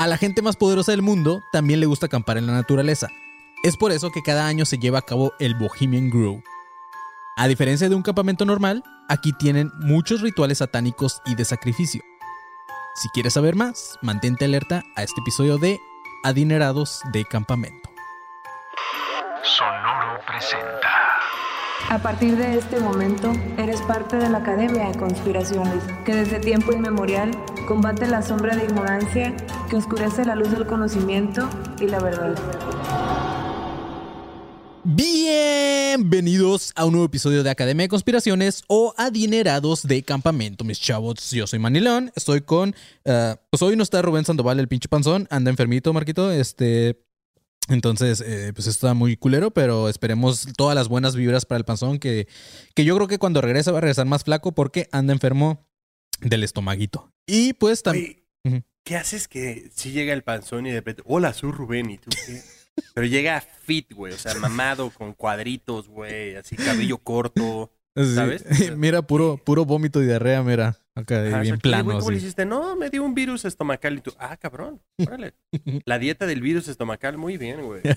A la gente más poderosa del mundo también le gusta acampar en la naturaleza. Es por eso que cada año se lleva a cabo el Bohemian Grove. A diferencia de un campamento normal, aquí tienen muchos rituales satánicos y de sacrificio. Si quieres saber más, mantente alerta a este episodio de Adinerados de Campamento. Sonoro presenta. A partir de este momento, eres parte de la Academia de Conspiraciones, que desde tiempo inmemorial combate la sombra de ignorancia que oscurece la luz del conocimiento y la verdad. Bienvenidos a un nuevo episodio de Academia de Conspiraciones o Adinerados de Campamento, mis chavos. Yo soy Manilón, estoy con... eh, pues hoy no está Rubén Sandoval, el pinche panzón, anda enfermito, Marquito, este... Entonces, eh, pues está muy culero, pero esperemos todas las buenas vibras para el panzón, que, que yo creo que cuando regrese va a regresar más flaco porque anda enfermo del estomaguito. Y pues también... ¿qué haces que si llega el panzón y de repente, hola, soy Rubén y tú qué? Pero llega fit, güey, o sea, mamado, con cuadritos, güey, así cabello corto. ¿Sabes? mira, puro, puro vómito y diarrea, mira. Acá bien plano. ¿Cómo le hiciste? No, me dio un virus estomacal y tú, ah, cabrón, órale. La dieta del virus estomacal, muy bien, güey.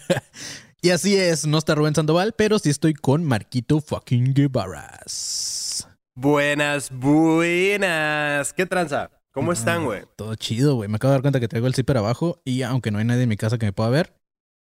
Y así es, no está Rubén Sandoval, pero sí estoy con Marquito fucking Guevaras. Buenas, buenas. ¿Qué tranza? ¿Cómo están, güey? Todo chido, güey. Me acabo de dar cuenta que traigo el zipper abajo y aunque no hay nadie en mi casa que me pueda ver,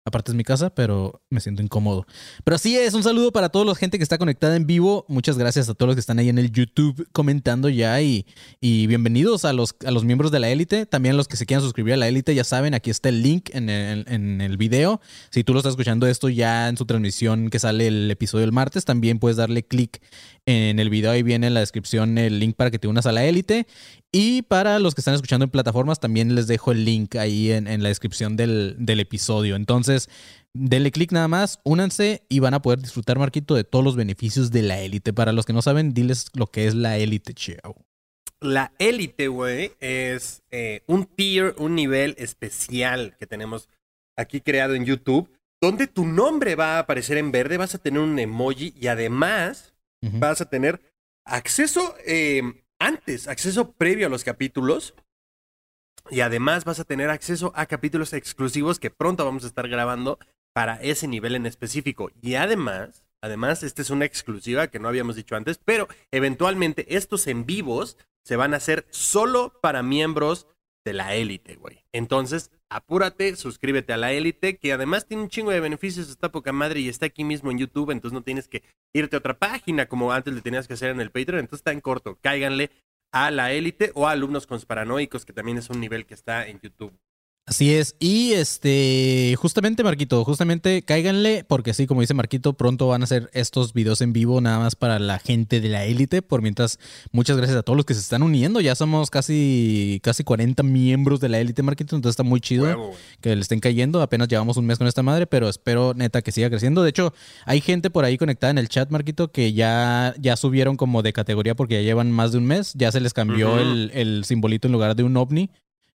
aparte es mi casa, pero me siento incómodo. Pero así es, un saludo para toda la gente que está conectada en vivo. Muchas gracias a todos los que están ahí en el YouTube comentando ya y, y bienvenidos a los, a los miembros de la élite. También los que se quieran suscribir a la élite, ya saben, aquí está el link en el, en el video. Si tú lo estás escuchando esto ya en su transmisión que sale el episodio el martes, también puedes darle clic en el video. Ahí viene en la descripción el link para que te unas a la élite. Y para los que están escuchando en plataformas, también les dejo el link ahí en, en la descripción del, del episodio. Entonces, denle clic nada más, únanse y van a poder disfrutar, Marquito, de todos los beneficios de la élite. Para los que no saben, diles lo que es la élite, chao. La élite, güey, es eh, un tier, un nivel especial que tenemos aquí creado en YouTube, donde tu nombre va a aparecer en verde, vas a tener un emoji y además Vas a tener acceso eh, antes, acceso previo a los capítulos. Y además vas a tener acceso a capítulos exclusivos que pronto vamos a estar grabando para ese nivel en específico. Y además, además, esta es una exclusiva que no habíamos dicho antes, pero eventualmente estos en vivos se van a hacer solo para miembros de la élite, güey. Entonces, apúrate, suscríbete a la élite, que además tiene un chingo de beneficios, está poca madre y está aquí mismo en YouTube, entonces no tienes que irte a otra página como antes le tenías que hacer en el Patreon, entonces está en corto, cáiganle a la élite o a alumnos conspiranoicos, que también es un nivel que está en YouTube. Así es. Y este, justamente, Marquito, justamente cáiganle, porque sí, como dice Marquito, pronto van a hacer estos videos en vivo nada más para la gente de la élite. Por mientras, muchas gracias a todos los que se están uniendo. Ya somos casi, casi 40 miembros de la élite, Marquito. Entonces está muy chido Huevo, que le estén cayendo. Apenas llevamos un mes con esta madre, pero espero neta que siga creciendo. De hecho, hay gente por ahí conectada en el chat, Marquito, que ya, ya subieron como de categoría porque ya llevan más de un mes. Ya se les cambió el, el simbolito en lugar de un ovni.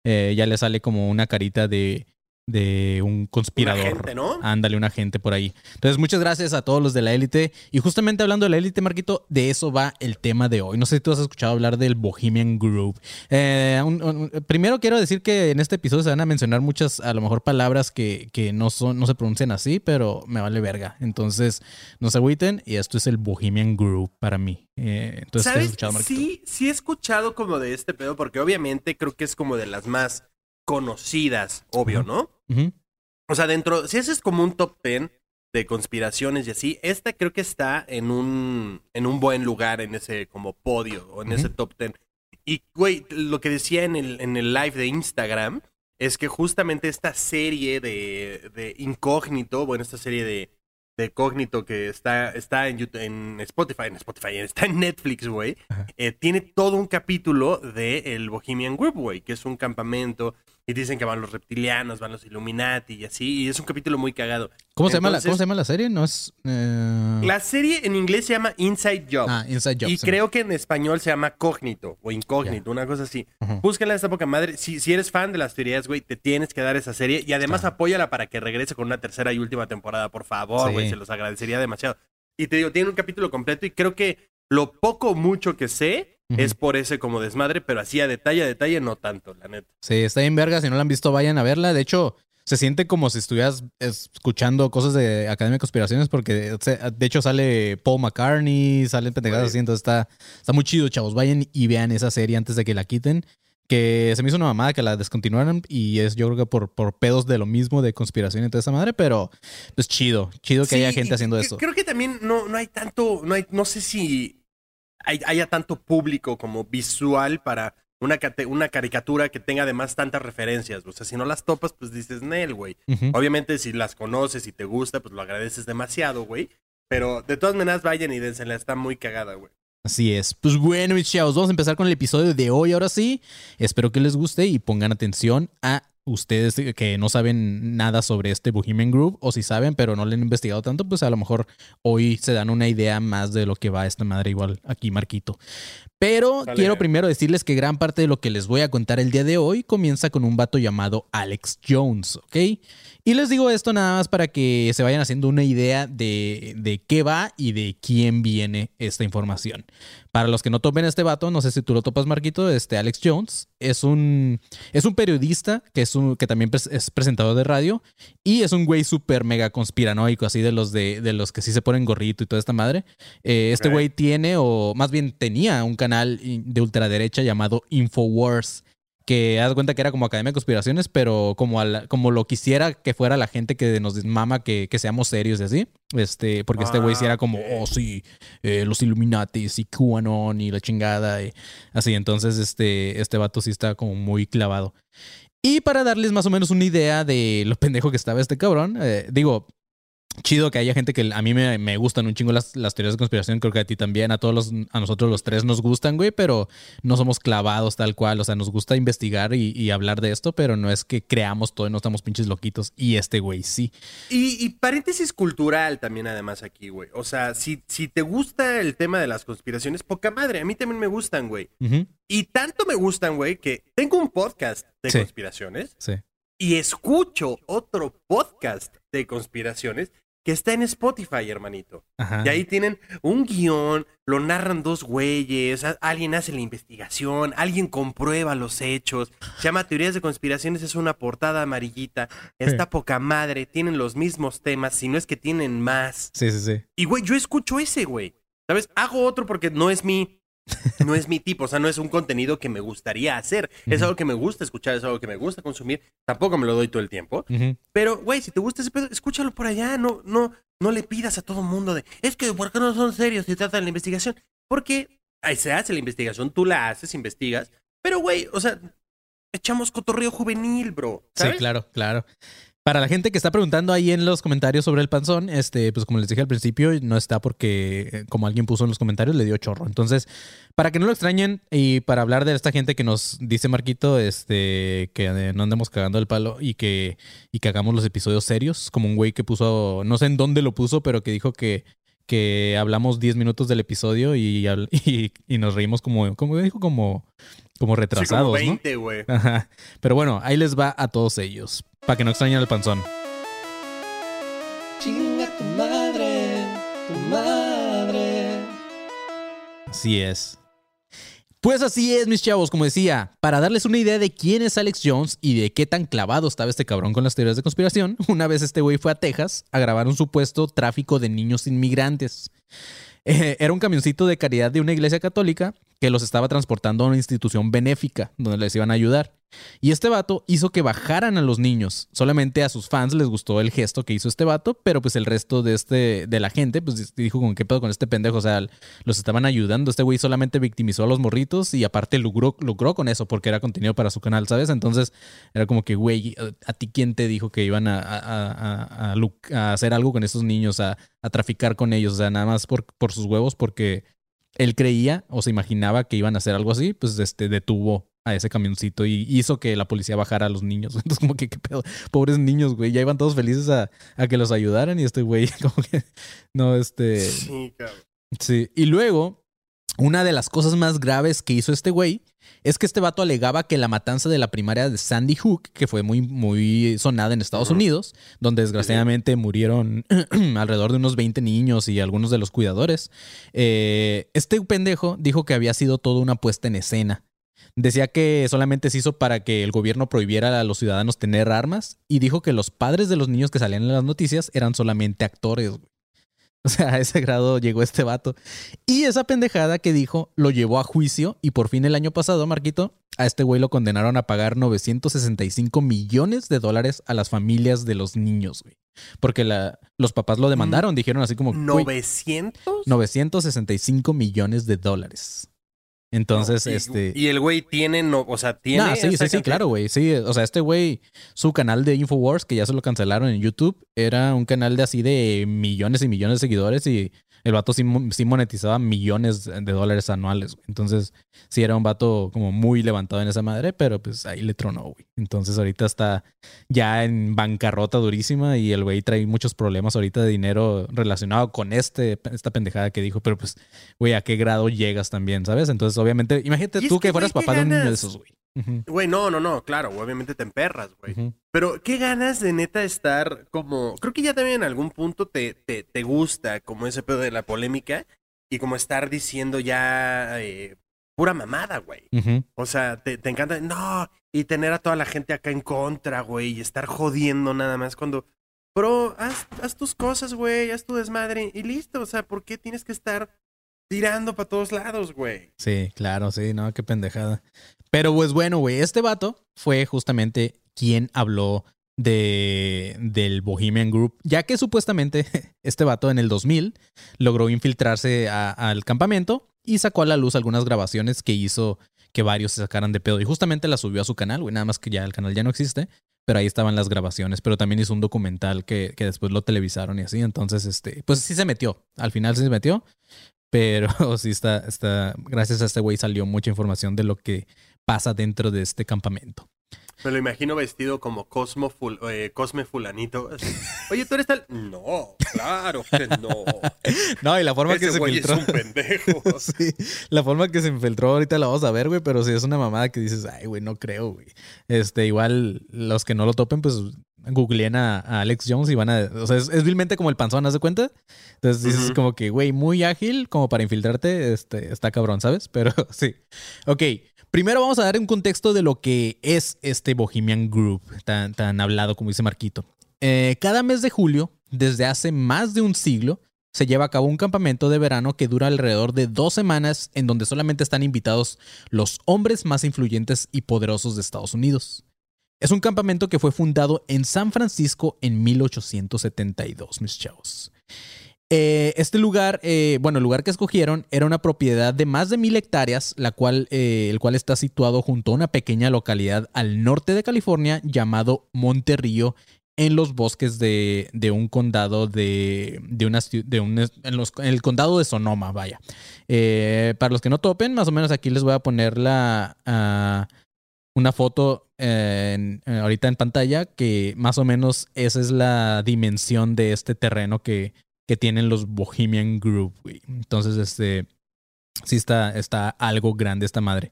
Eh, ya le sale como una carita de, de un conspirador. Una gente, ¿no? Ándale, una gente por ahí. Entonces, muchas gracias a todos los de la élite. Y justamente hablando de la élite, Marquito, de eso va el tema de hoy. No sé si tú has escuchado hablar del Bohemian Groove. Eh, un- un- primero quiero decir que en este episodio se van a mencionar muchas, a lo mejor, palabras que, que no, son, no se pronuncian así, pero me vale verga. Entonces, no se agüiten. Y esto es el Bohemian Groove para mí. Eh, entonces, ¿qué has ¿Sabes? escuchado? Sí, sí he escuchado como de este pedo, porque obviamente creo que es como de las más conocidas, obvio. ¿no? O sea, dentro, si ese es como un top 10 de conspiraciones y así, esta creo que está en un, en un buen lugar en ese como podio o en ese top 10. Y, güey, lo que decía en el, en el live de Instagram es que justamente esta serie de, de Incógnito, bueno, esta serie de, de Cógnito que está, está en, YouTube- en Spotify, en Spotify, está en Netflix, güey, eh, tiene todo un capítulo de el Bohemian Group, güey, que es un campamento y dicen que van los reptilianos, van los Illuminati y así, y es un capítulo muy cagado. ¿Cómo, se llama la, ¿Cómo se llama la serie? No es. eh, La serie en inglés se llama Inside Job. Ah, Inside Job. y sí. creo que en español se llama Cógnito o Incógnito, una cosa así. Ujú. Búsquenla esta poca madre. Si, si eres fan de las teorías, güey, te tienes que dar esa serie. Y además Claro. apóyala para que regrese con una tercera y última temporada, por favor, Sí. güey. Se los agradecería demasiado. Y te digo, tiene un capítulo completo y creo que lo poco o mucho que sé Es por ese como desmadre, pero así a detalle, a detalle, no tanto, la neta. Sí, está bien verga. Si no la han visto, vayan a verla. De hecho, se siente como si estuvieras escuchando cosas de Academia de Conspiraciones, porque de hecho sale Paul McCartney, salen pendejadas así. Entonces está, está muy chido, chavos. Vayan y vean esa serie antes de que la quiten. Que se me hizo una mamada que la descontinuaran y es yo creo que por, por pedos de lo mismo, de conspiración y toda esa madre, pero pues chido, chido que haya gente haciendo eso. Creo que también no, no hay tanto, no hay, no sé si hay- haya tanto público como visual para una, una caricatura que tenga además tantas referencias. O sea, si no las topas, pues dices, Nel, güey. Obviamente, si las conoces y te gusta, pues lo agradeces demasiado, güey. Pero de todas maneras, vayan y densela, está muy cagada, güey. Así es. Pues bueno, mis chavos, vamos a empezar con el episodio de hoy. Ahora sí, espero que les guste y pongan atención a ustedes que no saben nada sobre este Bohemian Group, o si saben, pero no le han investigado tanto, pues a lo mejor hoy se dan una idea más de lo que va esta madre, igual aquí, Marquito. Pero quiero primero decirles que gran parte de lo que les voy a contar el día de hoy comienza con un vato llamado Alex Jones, ¿ok? Y les digo esto nada más para que se vayan haciendo una idea de, de qué va y de quién viene esta información. Para los que no topen a este vato, no sé si tú lo topas, Marquito, este Alex Jones es un, es un periodista que, es un, que también es presentador de radio y es un güey súper mega conspiranoico, así de los, de, de los que sí se ponen gorrito y toda esta madre. Eh, este güey tiene, o más bien tenía, un canal de ultraderecha llamado Infowars que haz cuenta que era como Academia de Conspiraciones, pero como, a la- como lo quisiera que fuera la gente que nos mama que, que seamos serios y así. Este, porque este güey sí Ah, era como, oh sí, eh, los Illuminatis y QAnon y la chingada. Y así, entonces este, este vato sí está como muy clavado. Y para darles más o menos una idea de lo pendejo que estaba este cabrón, eh, digo, chido que haya gente que a mí me, me gustan un chingo las, las teorías de conspiración, creo que a ti también, a todos los, a nosotros los tres nos gustan, güey, pero no somos clavados tal cual, o sea, nos gusta investigar y, y hablar de esto, pero no es que creamos todo y no estamos pinches loquitos, y este güey sí. Y, y paréntesis cultural también además aquí, güey. O sea, si, si te gusta el tema de las conspiraciones, poca madre, a mí también me gustan, güey. Y tanto me gustan, güey, que tengo un podcast de Sí. conspiraciones sí. y escucho otro podcast de conspiraciones que está en Spotify, hermanito. Ajá. Y ahí tienen un guion, lo narran dos güeyes, alguien hace la investigación, alguien comprueba los hechos. Se llama Teorías de Conspiraciones, es una portada amarillita. Está poca madre, tienen los mismos temas, si no es que tienen más. Sí, sí, sí. Y güey, yo escucho ese, güey. ¿Sabes? Hago otro porque no es mi. No es mi tipo, o sea, no es un contenido que me gustaría hacer. Es Ujú. algo que me gusta escuchar, es algo que me gusta consumir. Tampoco me lo doy todo el tiempo. Ujú. Pero, güey, si te gusta ese pedo, escúchalo por allá. No, no, no le pidas a todo mundo de. Es que, ¿por qué no son serios si tratan la investigación? Porque ahí se hace la investigación, tú la haces, investigas. Pero, güey, o sea, echamos cotorreo juvenil, bro. ¿sabes? Sí, claro, claro. Para la gente que está preguntando ahí en los comentarios sobre el panzón, este, pues como les dije al principio, no está porque, eh, como alguien puso en los comentarios, le dio chorro. Entonces, para que no lo extrañen y para hablar de esta gente que nos dice Marquito, este, que no andemos cagando el palo y que, y que hagamos los episodios serios, como un güey que puso, no sé en dónde lo puso, pero que dijo que, que hablamos 10 minutos del episodio y, y, y nos reímos como, como dijo, como, como Sí, retrasados, como ¿no? 20, güey. Ajá. Pero bueno, ahí les va a todos ellos. Para que no extrañen al panzón. Chinga tu madre, tu madre. Así es. Pues así es, mis chavos, como decía, para darles una idea de quién es Alex Jones y de qué tan clavado estaba este cabrón con las teorías de conspiración, una vez este güey fue a Texas a grabar un supuesto tráfico de niños inmigrantes. Eh, era un camioncito de caridad de una iglesia católica que los estaba transportando a una institución benéfica donde les iban a ayudar. Y este vato hizo que bajaran a los niños. Solamente a sus fans les gustó el gesto que hizo este vato, pero pues el resto de este de la gente pues dijo con qué pedo con este pendejo, o sea, los estaban ayudando. Este güey solamente victimizó a los morritos y aparte lucró, lucró con eso porque era contenido para su canal, ¿sabes? Entonces era como que, güey, ¿a ti quién te dijo que iban a, a- a- a hacer algo con estos niños, a, a traficar con ellos? O sea, nada más por, por sus huevos porque él creía o se imaginaba que iban a hacer algo así, pues este detuvo a ese camioncito y hizo que la policía bajara a los niños. Entonces, como que, qué pedo, pobres niños, güey, ya iban todos felices a, a que los ayudaran y este güey, como que, no, este, Sí, cabrón. Sí, y luego una de las cosas más graves que hizo este güey es que este vato alegaba que la matanza de la primaria de Sandy Hook, que fue muy, muy sonada en Estados Unidos, donde desgraciadamente murieron alrededor de unos 20 niños y algunos de los cuidadores, eh, este pendejo dijo que había sido toda una puesta en escena. Decía que solamente se hizo para que el gobierno prohibiera a los ciudadanos tener armas y dijo que los padres de los niños que salían en las noticias eran solamente actores. güey. O sea, a ese grado llegó este vato. Y esa pendejada que dijo lo llevó a juicio y por fin el año pasado, Marquito, a este güey lo condenaron a pagar 965 millones de dólares a las familias de los niños, güey. Porque la, los papás lo demandaron, dijeron así como... güey, ¿900? 965 millones de dólares. Entonces, No, y- este... Y el güey tiene, no, o sea, tiene. Nah, sí, sí, sí, claro, güey. Sí, o sea, este güey, su canal de Infowars, que ya se lo cancelaron en YouTube, era un canal de así de millones y millones de seguidores y el vato sí, mo- sí monetizaba millones de dólares anuales. güey. Entonces, sí era un vato como muy levantado en esa madre, pero pues ahí le tronó, güey. Entonces, ahorita está ya en bancarrota durísima y el güey trae muchos problemas ahorita de dinero relacionado con este, esta pendejada que dijo, pero pues, güey, ¿a qué grado llegas también, sabes? Entonces, obviamente, imagínate tú que, que, fueras güey, ¿qué papá de un niño de ganas? esos, güey. Güey, no, no, no, claro, obviamente te emperras, güey. Pero qué ganas de neta estar como. Creo que ya también en algún punto te, te, te gusta como ese pedo de la polémica y como estar diciendo ya eh, pura mamada, güey. O sea, te, te encanta. No, y tener a toda la gente acá en contra, güey, y estar jodiendo nada más cuando. Bro, haz, haz tus cosas, güey, haz tu desmadre y listo. O sea, ¿por qué tienes que estar tirando para todos lados, güey? Sí, claro, sí, no, qué pendejada. Pero pues bueno, güey, este vato fue justamente quien habló de, del Bohemian Group, ya que supuestamente este vato en el 2000 logró infiltrarse al campamento y sacó a la luz algunas grabaciones que hizo que varios se sacaran de pedo. Y justamente las subió a su canal, güey, nada más que ya el canal ya no existe, pero ahí estaban las grabaciones, pero también hizo un documental que, que después lo televisaron y así, entonces, este, pues sí se metió, al final sí se metió, pero sí está, está, gracias a este güey salió mucha información de lo que pasa dentro de este campamento. Me lo imagino vestido como Cosmo ful- eh, Cosme Fulanito. Oye, ¿tú eres tal? No, claro que no. No, y la forma Ese que se güey es filtró. un pendejo. Sí, la forma que se infiltró ahorita la vamos a ver, güey, pero sí es una mamada que dices, ay, güey, no creo, güey. Este, igual los que no lo topen, pues googleen a, a Alex Jones y van a, o sea, es, es vilmente como el panzón, ¿haz de cuenta? Entonces dices como que, güey, muy ágil como para infiltrarte, este, está cabrón, ¿sabes? Pero sí. Ok, primero vamos a dar un contexto de lo que es este Bohemian Group, tan, tan hablado como dice Marquito. Eh, cada mes de julio, desde hace más de un siglo, se lleva a cabo un campamento de verano que dura alrededor de dos semanas en donde solamente están invitados los hombres más influyentes y poderosos de Estados Unidos. Es un campamento que fue fundado en San Francisco en 1872, mis chavos. Eh, este lugar, eh, bueno, el lugar que escogieron era una propiedad de más de mil hectáreas, la cual, eh, el cual está situado junto a una pequeña localidad al norte de California llamado Monte Río, en los bosques de, de un condado de, de una de un, en, los- el condado de Sonoma, vaya. Para los que no topen, más o menos aquí les voy a poner la, ah, una foto en- ahorita en pantalla que más o menos esa es la dimensión de este terreno que, que tienen los Bohemian Group. güey. Entonces, este, sí está, está algo grande esta madre.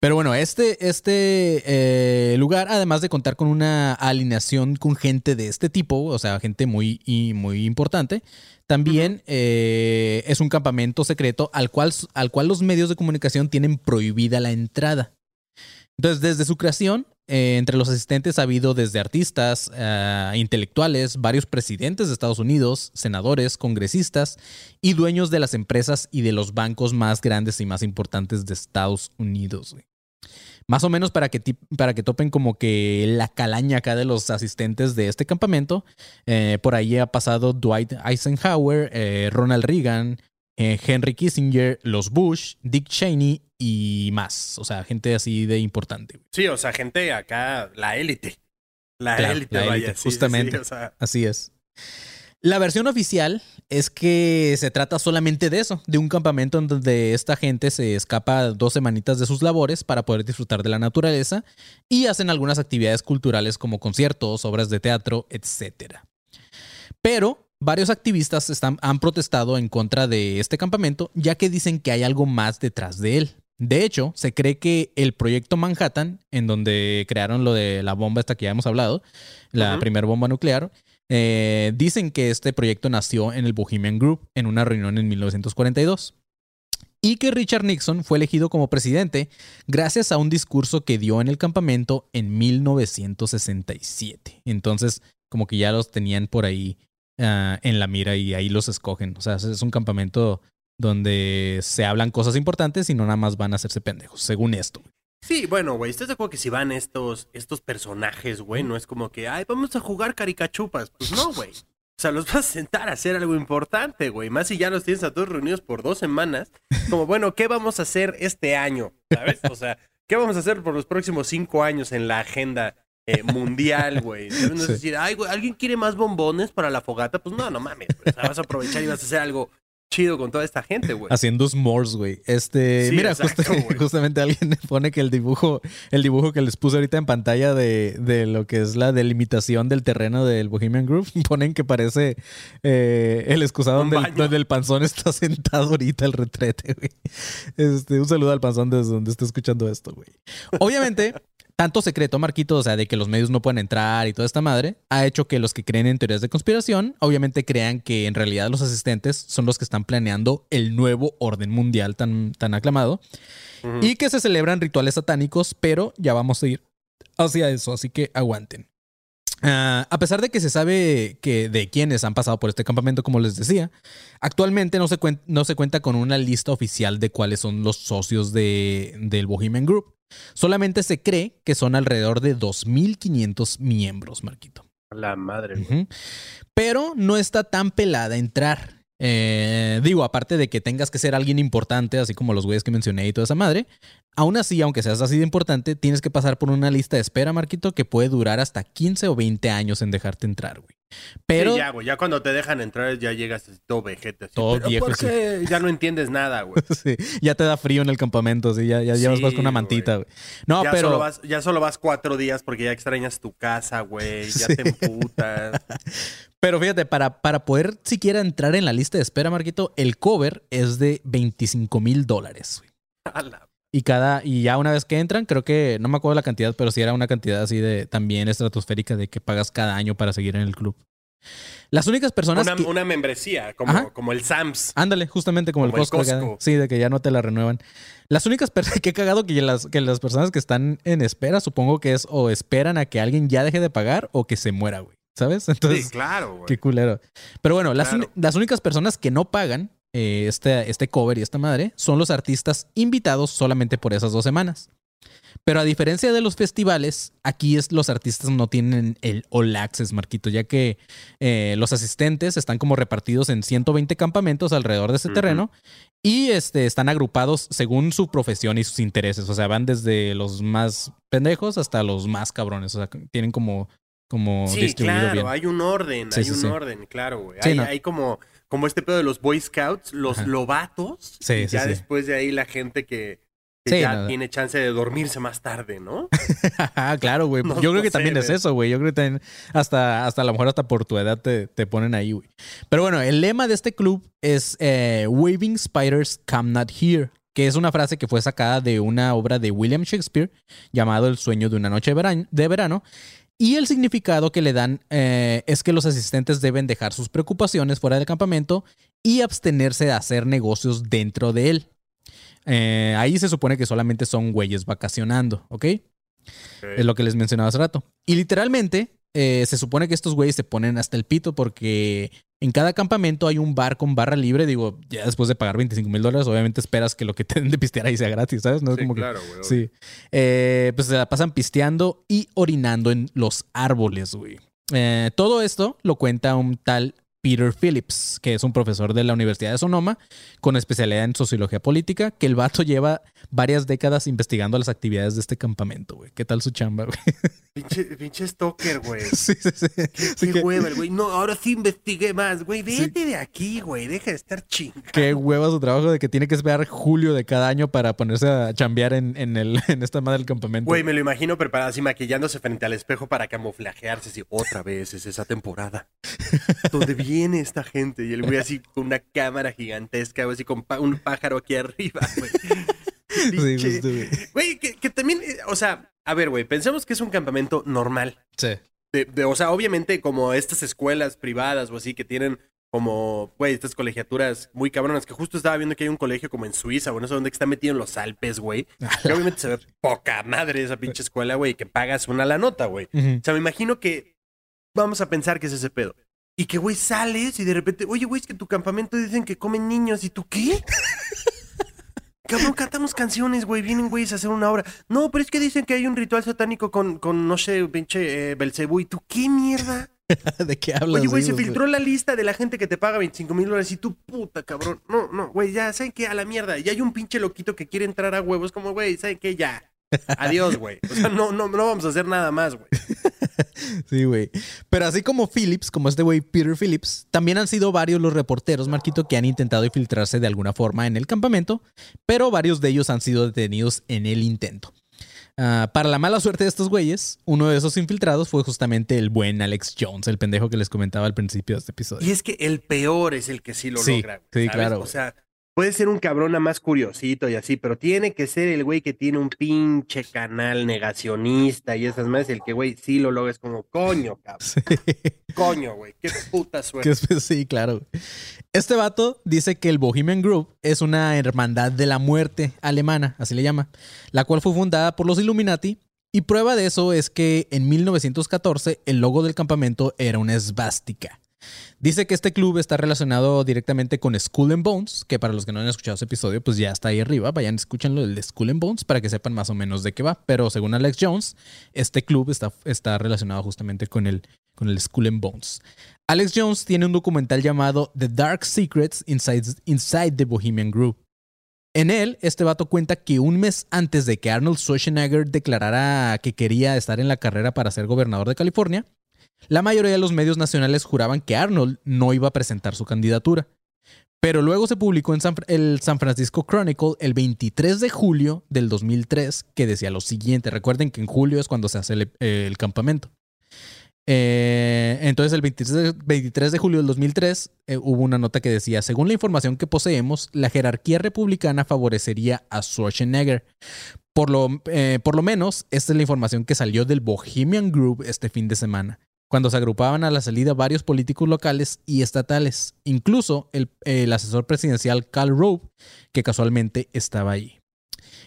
Pero bueno, este, este eh, lugar, además de contar con una alineación con gente de este tipo, o sea, gente muy, y muy importante, también eh, es un campamento secreto al cual, al cual los medios de comunicación tienen prohibida la entrada. Entonces, desde su creación, eh, entre los asistentes ha habido desde artistas, eh, intelectuales, varios presidentes de Estados Unidos, senadores, congresistas y dueños de las empresas y de los bancos más grandes y más importantes de Estados Unidos. Más o menos para que, para que topen como que la calaña acá de los asistentes de este campamento. eh, por ahí ha pasado Dwight Eisenhower, Ronald Reagan, eh, Henry Kissinger, los Bush, Dick Cheney y más. O sea, gente así de importante. Sí, o sea, gente acá, la élite. La Claro, élite, la vaya. élite, sí, sí, sí, justamente. o sea, Así es. La versión oficial es que se trata solamente de eso, de un campamento en donde esta gente se escapa dos semanitas de sus labores para poder disfrutar de la naturaleza y hacen algunas actividades culturales como conciertos, obras de teatro, etc. Pero varios activistas están, han protestado en contra de este campamento, ya que dicen que hay algo más detrás de él. De hecho, se cree que el proyecto Manhattan, en donde crearon lo de la bomba esta que ya hemos hablado, la primera bomba nuclear, eh, dicen que este proyecto nació en el Bohemian Group en una reunión en 1942 y que Richard Nixon fue elegido como presidente gracias a un discurso que dio en el campamento en 1967. Entonces, como que ya los tenían por ahí ah, en la mira y ahí los escogen. O sea, es un campamento donde se hablan cosas importantes y no nada más van a hacerse pendejos, según esto. Sí, bueno, güey, ¿estás de acuerdo que si van estos, estos personajes, güey, no es como que, ay, vamos a jugar caricachupas? Pues no, güey. O sea, los vas a sentar a hacer algo importante, güey. Más si ya los tienes a todos reunidos por dos semanas. Como, bueno, ¿qué vamos a hacer este año? ¿Sabes? O sea, ¿qué vamos a hacer por los próximos cinco años en la agenda eh, mundial, güey? No es Sí. decir, ay, güey, ¿alguien quiere más bombones para la fogata? Pues no, no mames. sea, vas a aprovechar y vas a hacer algo chido con toda esta gente, güey. Haciendo s'mores, güey. Este, Sí, mira, exacto, justamente alguien pone que el dibujo, el dibujo que les puse ahorita en pantalla de, de lo que es la delimitación del terreno del Bohemian Group, ponen que parece eh, el excusado el, donde el panzón está sentado ahorita el retrete, güey. Este, un saludo al panzón desde donde está escuchando esto, güey. Obviamente, tanto secreto, Marquito, o sea, de que los medios no pueden entrar y toda esta madre, ha hecho que los que creen en teorías de conspiración, obviamente crean que en realidad los asistentes son los que están planeando el nuevo orden mundial tan, tan aclamado y que se celebran rituales satánicos, pero ya vamos a ir hacia eso, así que aguanten. Ah, a pesar de que se sabe que de quienes han pasado por este campamento, como les decía, actualmente no se, no se cuenta con una lista oficial de cuáles son los socios de, del Bohemian Group. Solamente se cree que son alrededor de 2.500 miembros, Marquito. La madre. Pero no está tan pelada entrar. Eh, digo, aparte de que tengas que ser alguien importante, así como los güeyes que mencioné y toda esa madre, aún así, aunque seas así de importante, tienes que pasar por una lista de espera, Marquito, que puede durar hasta 15 o 20 años en dejarte entrar, güey. Pero Sí, ya, güey. Ya cuando te dejan entrar, ya llegas todo vejete. así, Todo "¿Pero viejo, ¿por sí. qué?". Ya no entiendes nada, güey. sí, ya te da frío en el campamento, sí, ya, ya, Sí, vas con una mantita, güey. No, ya, pero solo vas, ya solo vas cuatro días porque ya extrañas tu casa, güey. Ya te emputas. Pero fíjate, para, para poder siquiera entrar en la lista de espera, Marquito, el cover es de 25 mil dólares. güey. A la- Y cada, y ya una vez que entran, creo que, no me acuerdo la cantidad, pero sí era una cantidad así de también estratosférica de que pagas cada año para seguir en el club. Las únicas personas Una, que. una membresía, como, como el Sams. Ándale, justamente como, Como el Costco. Sí, de que ya no te la renuevan. Las únicas personas que he cagado que las, que las personas que están en espera, supongo que es o esperan a que alguien ya deje de pagar o que se muera, güey. ¿Sabes? Entonces, sí, claro, güey. Qué culero. Pero bueno, las, Claro. las únicas personas que no pagan eh, este, este cover y esta madre son los artistas invitados solamente por esas dos semanas. Pero a diferencia de los festivales, aquí es, los artistas no tienen el all access, Marquito, ya que eh, los asistentes están como repartidos en 120 campamentos alrededor de ese terreno y este, están agrupados según su profesión y sus intereses. O sea, van desde los más pendejos hasta los más cabrones. O sea, tienen como, como Sí, distribuido claro, bien. hay un orden, Sí, hay sí, un orden, claro, güey. Sí, hay, no. hay como, como este pedo de los Boy Scouts, los Ajá. lobatos. Sí, y sí, ya sí. después de ahí la gente que, que Sí, ya no. tiene chance de dormirse más tarde, ¿no? Ah, claro, güey. No, Yo creo no que sé, también es eso, güey. Yo creo que también hasta, hasta a lo mejor hasta por tu edad te, te ponen ahí, güey. Pero bueno, el lema de este club es eh, Waving Spiders Come Not Here, que es una frase que fue sacada de una obra de William Shakespeare llamado El sueño de una noche de verano. De verano y el significado que le dan eh, es que los asistentes deben dejar sus preocupaciones fuera del campamento y abstenerse de hacer negocios dentro de él. Eh, ahí se supone que solamente son güeyes vacacionando, ¿ok? Es lo que les mencionaba hace rato. Y literalmente, eh, se supone que estos güeyes se ponen hasta el pito porque en cada campamento hay un bar con barra libre. Digo, ya después de pagar 25 mil dólares, obviamente esperas que lo que te den de pistear ahí sea gratis, ¿sabes? No es Sí, como que. claro, güey. Sí. Eh, pues se la pasan pisteando y orinando en los árboles, güey. Eh, todo esto lo cuenta un tal Peter Phillips, que es un profesor de la Universidad de Sonoma con especialidad en sociología política, que el vato lleva varias décadas investigando las actividades de este campamento, güey. ¿Qué tal su chamba, güey? Pinche, pinche stalker, güey. Sí, sí, sí. Qué que- hueva, güey. No, ahora sí investigué más, güey. Vete de aquí, güey. Deja de estar chingando. Qué hueva su trabajo de que tiene que esperar julio de cada año para ponerse a chambear en, en, el, en esta madre del campamento. Güey, me lo imagino preparado así, maquillándose frente al espejo para camuflajearse. Así, otra vez es esa temporada. ¿Dónde viene esta gente? Y el güey así con una cámara gigantesca, güey, así con un pájaro aquí arriba, güey. Sí, justo, güey. Güey, que, que también, eh, o sea, a ver, güey, pensemos que es un campamento normal. Sí. De- de- o sea, obviamente como estas escuelas privadas o así que tienen como, güey, estas colegiaturas muy cabronas, que justo estaba viendo que hay un colegio como en Suiza o no sé dónde que está metido en los Alpes, güey. Que obviamente se ve poca madre esa pinche escuela, güey, que pagas una la nota, güey. O sea, me imagino que vamos a pensar que es ese pedo. Y que, güey, sales y de repente, oye, güey, es que tu campamento dicen que comen niños. ¿Y tú qué? Cabrón, cantamos canciones, güey. Vienen, güeyes, a hacer una obra. No, pero es que dicen que hay un ritual satánico con, con no sé, pinche eh, Belcebú. ¿Y tú qué mierda? ¿De qué hablas? Oye, güey, se filtró la lista de la gente que te paga 25 mil dólares. Y tú, puta, cabrón. No, no, güey, ya, ¿saben qué? A la mierda. Y hay un pinche loquito que quiere entrar a huevos. Como, güey, ¿saben qué? Ya. Adiós, güey. O sea, no, no, no vamos a hacer nada más, güey. Sí, güey. Pero así como Phillips, como este güey Peter Phillips, también han sido varios los reporteros, Marquito, que han intentado infiltrarse de alguna forma en el campamento, pero varios de ellos han sido detenidos en el intento. Ah, para la mala suerte de estos güeyes, uno de esos infiltrados fue justamente el buen Alex Jones, el pendejo que les comentaba al principio de este episodio. Y es que el peor es el que sí lo Sí, logra. sí, ¿sabes? claro, O sea, puede ser un cabrón nada más curiosito y así, pero tiene que ser el güey que tiene un pinche canal negacionista y esas más, el que, güey, sí lo logra. Es como, coño, cabrón. Coño, güey. Qué puta suerte. Sí, claro. Este vato dice que el Bohemian Group es una hermandad de la muerte alemana, así le llama, la cual fue fundada por los Illuminati. Y prueba de eso es que en 1914 el logo del campamento era una esvástica. Dice que este club está relacionado directamente con Skull and Bones, que para los que no han escuchado ese episodio, pues ya está ahí arriba. Vayan, escúchenlo, el de Skull and Bones, para que sepan más o menos de qué va. Pero según Alex Jones, este club está, está relacionado justamente con el, con el Skull and Bones. Alex Jones tiene un documental llamado The Dark Secrets Inside, Inside the Bohemian Group. En él, este vato cuenta que un mes antes de que Arnold Schwarzenegger declarara que quería estar en la carrera para ser gobernador de California, la mayoría de los medios nacionales juraban que Arnold no iba a presentar su candidatura. Pero luego se publicó en el San Francisco Chronicle el 23 de julio del 2003 que decía lo siguiente. Recuerden que en julio es cuando se hace el, campamento. Eh, entonces, el 23 de, 23 de julio del 2003 eh, hubo una nota que decía: Según la información que poseemos, la jerarquía republicana favorecería a Schwarzenegger. Por lo, eh, por lo menos, esta es la información que salió del Bohemian Group este fin de semana, cuando se agrupaban a la salida varios políticos locales y estatales, incluso el, el asesor presidencial Karl Rove, que casualmente estaba ahí.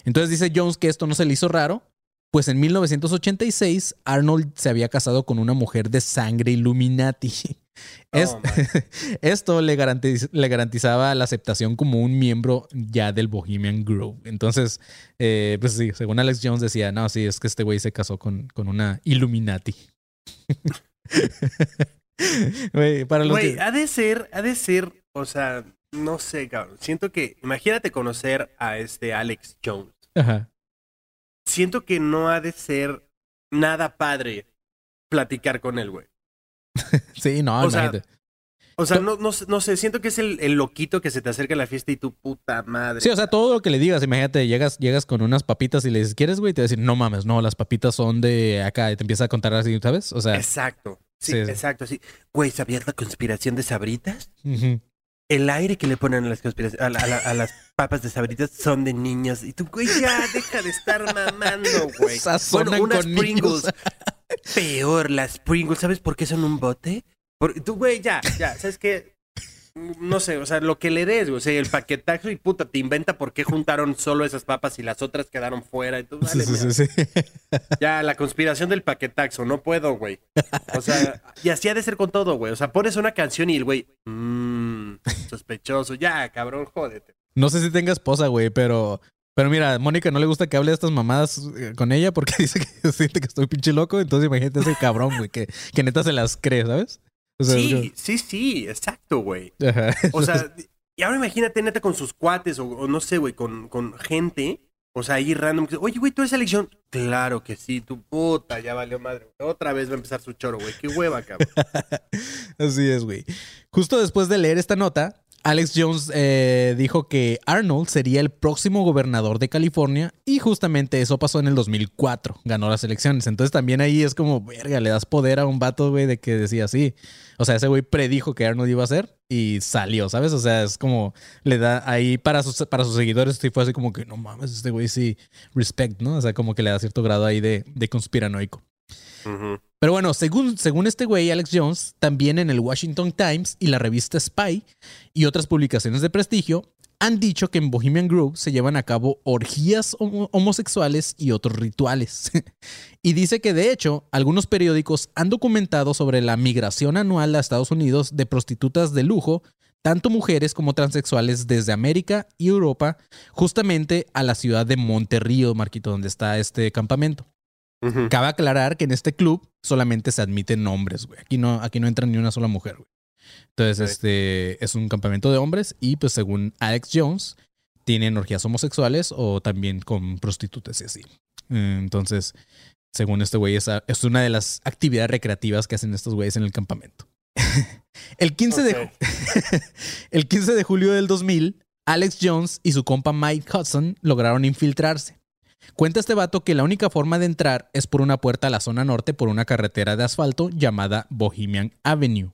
Entonces dice Jones que esto no se le hizo raro, pues en 1986 Arnold se había casado con una mujer de sangre Illuminati. Es- Oh, esto le, garantiz- le garantizaba la aceptación como un miembro ya del Bohemian Group. Entonces, eh, pues sí, según Alex Jones decía, no, sí, es que este güey se casó con, con una Illuminati. Güey, para los Güey, que- ha de ser, ha de ser, o sea, no sé, cabrón. Siento que, imagínate conocer a este Alex Jones. Ajá. Siento que no ha de ser nada padre platicar con él, güey. Sí, no, O sea. O sea, no, no, sé- no sé, siento que es el, el loquito que se te acerca a la fiesta y tu puta madre. Sí, o sea, todo lo que le digas, imagínate, llegas, llegas con unas papitas y le dices, ¿quieres, güey? Te va a decir, no mames, no, las papitas son de acá. Y te empieza a contar así, ¿sabes? O sea, Exacto. Sí, exacto, sí. Güey, ¿sabías la conspiración de Sabritas? El aire que le ponen a las, conspiraci- a, la- a la- a las papas de Sabritas son de niños. Y tú, güey, ya, deja de estar mamando, güey. Sazonan unas con Pringles. niños. Peor, las Pringles. ¿Sabes por qué son un bote? Por, tú, güey, ya, ya. ¿Sabes qué? No sé, o sea, lo que le des, güey. O sea, el paquetazo y puta, te inventa por qué juntaron solo esas papas y las otras quedaron fuera. Y tú, Sí, vale, sí, sí, sí. Ya, la conspiración del paquetaxo, no puedo, güey. O sea, y así ha de ser con todo, güey. O sea, pones una canción y el güey, mmm, sospechoso. Ya, cabrón, jódete. No sé si tenga esposa, güey, pero. Pero mira, Mónica no le gusta que hable de estas mamadas eh, con ella porque dice que siente que estoy pinche loco. Entonces imagínate ese cabrón, güey, que, que neta se las cree, ¿sabes? O sea, Sí, sí, sí, exacto, güey. Ajá. O sea, y ahora imagínate neta con sus cuates o, o no sé, güey, con, con gente O sea, ahí random. que, Oye, güey, ¿tú eres selección? Claro que sí, tu puta, ya valió madre. Otra vez va a empezar su choro, güey. Qué hueva, cabrón. Así es, güey. Justo después de leer esta nota, Alex Jones eh, dijo que Arnold sería el próximo gobernador de California y justamente eso pasó en el 2004. Ganó las elecciones. Entonces también ahí es como, verga, le das poder a un vato, güey, de que decía así. O sea, ese güey predijo que Arnold iba a ser y salió, ¿sabes? O sea, es como, le da ahí para sus, para sus seguidores, sí fue así como que, no mames, este güey sí, respect, ¿no? O sea, como que le da cierto grado ahí de, de conspiranoico. Ujú. Pero bueno, según, según este güey, Alex Jones, también en el Washington Times y la revista Spy y otras publicaciones de prestigio han dicho que en Bohemian Grove se llevan a cabo orgías homo- homosexuales y otros rituales. y dice que de hecho, algunos periódicos han documentado sobre la migración anual a Estados Unidos de prostitutas de lujo, tanto mujeres como transexuales desde América y Europa, justamente a la ciudad de Monterrío, Marquito, donde está este campamento. Cabe aclarar que en este club solamente se admiten hombres, güey. Aquí no, aquí no entra ni una sola mujer, güey. Entonces, este es un campamento de hombres y pues según Alex Jones, tienen orgías homosexuales o también con prostitutas y así. Entonces, según este güey, esa es una de las actividades recreativas que hacen estos güeyes en el campamento. el, 15 de, el 15 de julio del 2000, Alex Jones y su compa Mike Hudson lograron infiltrarse. Cuenta este vato que la única forma de entrar es por una puerta a la zona norte por una carretera de asfalto llamada Bohemian Avenue.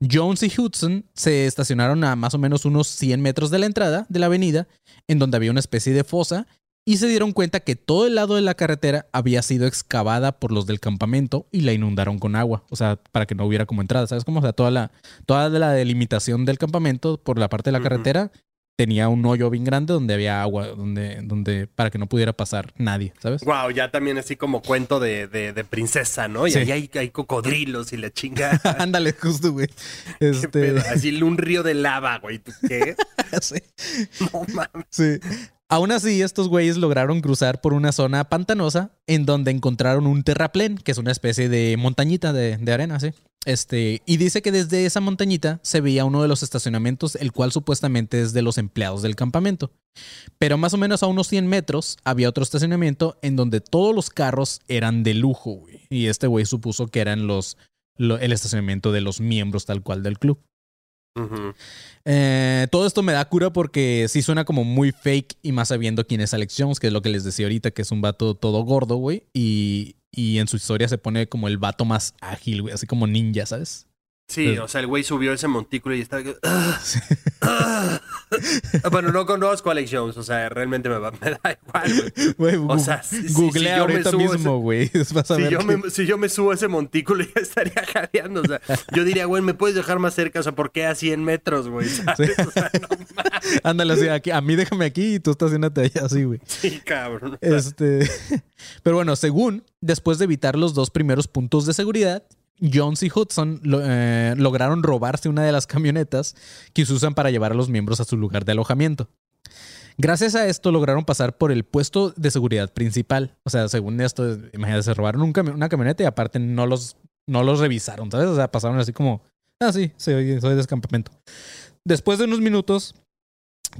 Jones y Hudson se estacionaron a más o menos unos 100 metros de la entrada de la avenida, en donde había una especie de fosa, y se dieron cuenta que todo el lado de la carretera había sido excavada por los del campamento y la inundaron con agua, o sea, para que no hubiera como entrada, ¿sabes cómo? O sea, toda la, toda la delimitación del campamento por la parte de la carretera tenía un hoyo bien grande donde había agua, donde, donde, para que no pudiera pasar nadie, ¿sabes? Wow, ya también así como cuento de, de, de princesa, ¿no? Y Sí. ahí hay, hay cocodrilos y la chinga. Ándale, justo, güey. ¿Qué Este? Así un río de lava, güey. ¿Tú qué? sí. No mames. Sí. Aún así, estos güeyes lograron cruzar por una zona pantanosa en donde encontraron un terraplén, que es una especie de montañita de, arena, sí. Este, y dice que desde esa montañita se veía uno de los estacionamientos, el cual supuestamente es de los empleados del campamento. Pero más o menos a unos 100 metros había otro estacionamiento en donde todos los carros eran de lujo, güey. Y este güey supuso que eran los, lo- el estacionamiento de los miembros tal cual del club. Eh, todo esto me da cura porque sí suena como muy fake y más sabiendo quién es Alex Jones, que es lo que les decía ahorita, que es un vato todo gordo, güey. Y, y en su historia se pone como el vato más ágil, güey, así como ninja, ¿sabes? Sí, Sí. o sea, el güey subió ese montículo y estaba... "Ah, ah". Bueno, no conozco a Alex Jones, o sea, realmente me, va- me da igual, güey. Güey, O sea, si- si- googlea si me ahorita mismo, güey. Si yo, que- me, si yo me subo a ese montículo ya estaría jadeando, o sea, yo diría, güey, ¿me puedes dejar más cerca? O sea, ¿por qué a 100 metros, güey? ¿Sabes? O sea, no mames, Ándale, así, aquí, a mí déjame aquí y tú estacionate allá, así, güey. sí, cabrón. Este, pero bueno, según, después de evitar los dos primeros puntos de seguridad, Jones y Hudson eh, lograron robarse una de las camionetas que se usan para llevar a los miembros a su lugar de alojamiento. Gracias a esto lograron pasar por el puesto de seguridad principal. O sea, según esto, imagínate, se robaron una camioneta y aparte no los, no los revisaron, ¿sabes? O sea, pasaron así como, ah, sí, soy, soy de campamento. Después de unos minutos,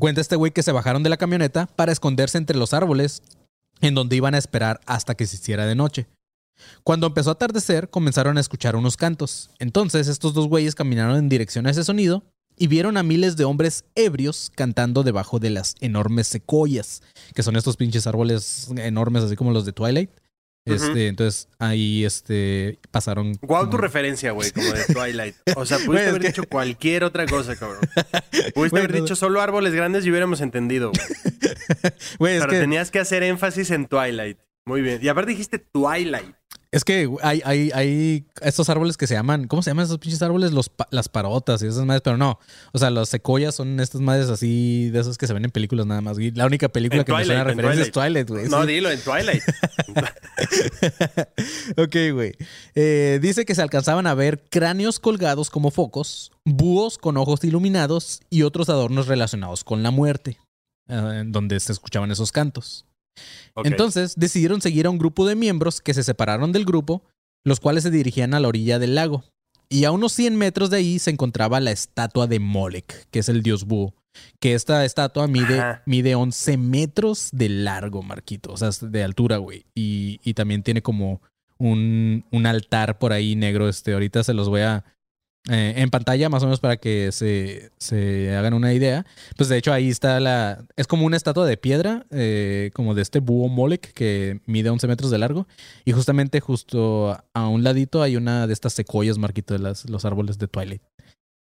cuenta este güey que se bajaron de la camioneta para esconderse entre los árboles en donde iban a esperar hasta que se hiciera de noche. Cuando empezó a atardecer, comenzaron a escuchar unos cantos. Entonces, estos dos güeyes caminaron en dirección a ese sonido y vieron a miles de hombres ebrios cantando debajo de las enormes secoyas, que son estos pinches árboles enormes, así como los de Twilight. Este, entonces ahí este pasaron. Guau, tu como- referencia, güey, como de Twilight. O sea, pudiste haber que- dicho cualquier otra cosa, cabrón. Pudiste haber no- dicho solo árboles grandes y hubiéramos entendido, güey. Es Pero que, tenías que hacer énfasis en Twilight. Muy bien. Y aparte dijiste Twilight. Es que hay, hay, hay estos árboles que se llaman, ¿cómo se llaman esos pinches árboles? Los, las parotas y esas madres, pero no. O sea, los secoyas son estas madres así, de esas que se ven en películas nada más. La única película En que me suena a referencia es Twilight, güey. No, sí. dilo, en Twilight. ok, güey. Eh, dice que se alcanzaban a ver cráneos colgados como focos, búhos con ojos iluminados y otros adornos relacionados con la muerte, eh, donde se escuchaban esos cantos. Entonces decidieron seguir a un grupo de miembros que se separaron del grupo, los cuales se dirigían a la orilla del lago. Y a unos 100 metros de ahí se encontraba la estatua de Molech, que es el dios búho, que esta estatua mide, Ajá. mide 11 metros de largo, Marquito, o sea, de altura, güey. Y, y también tiene como un, un altar por ahí negro, este, ahorita se los voy a... eh, en pantalla, más o menos para que se, se hagan una idea. Pues de hecho ahí está la... Es como una estatua de piedra, eh, como de este búho Molek que mide 11 metros de largo. Y justamente justo a un ladito hay una de estas secuoyas, Marquito, de las, los árboles de Twilight.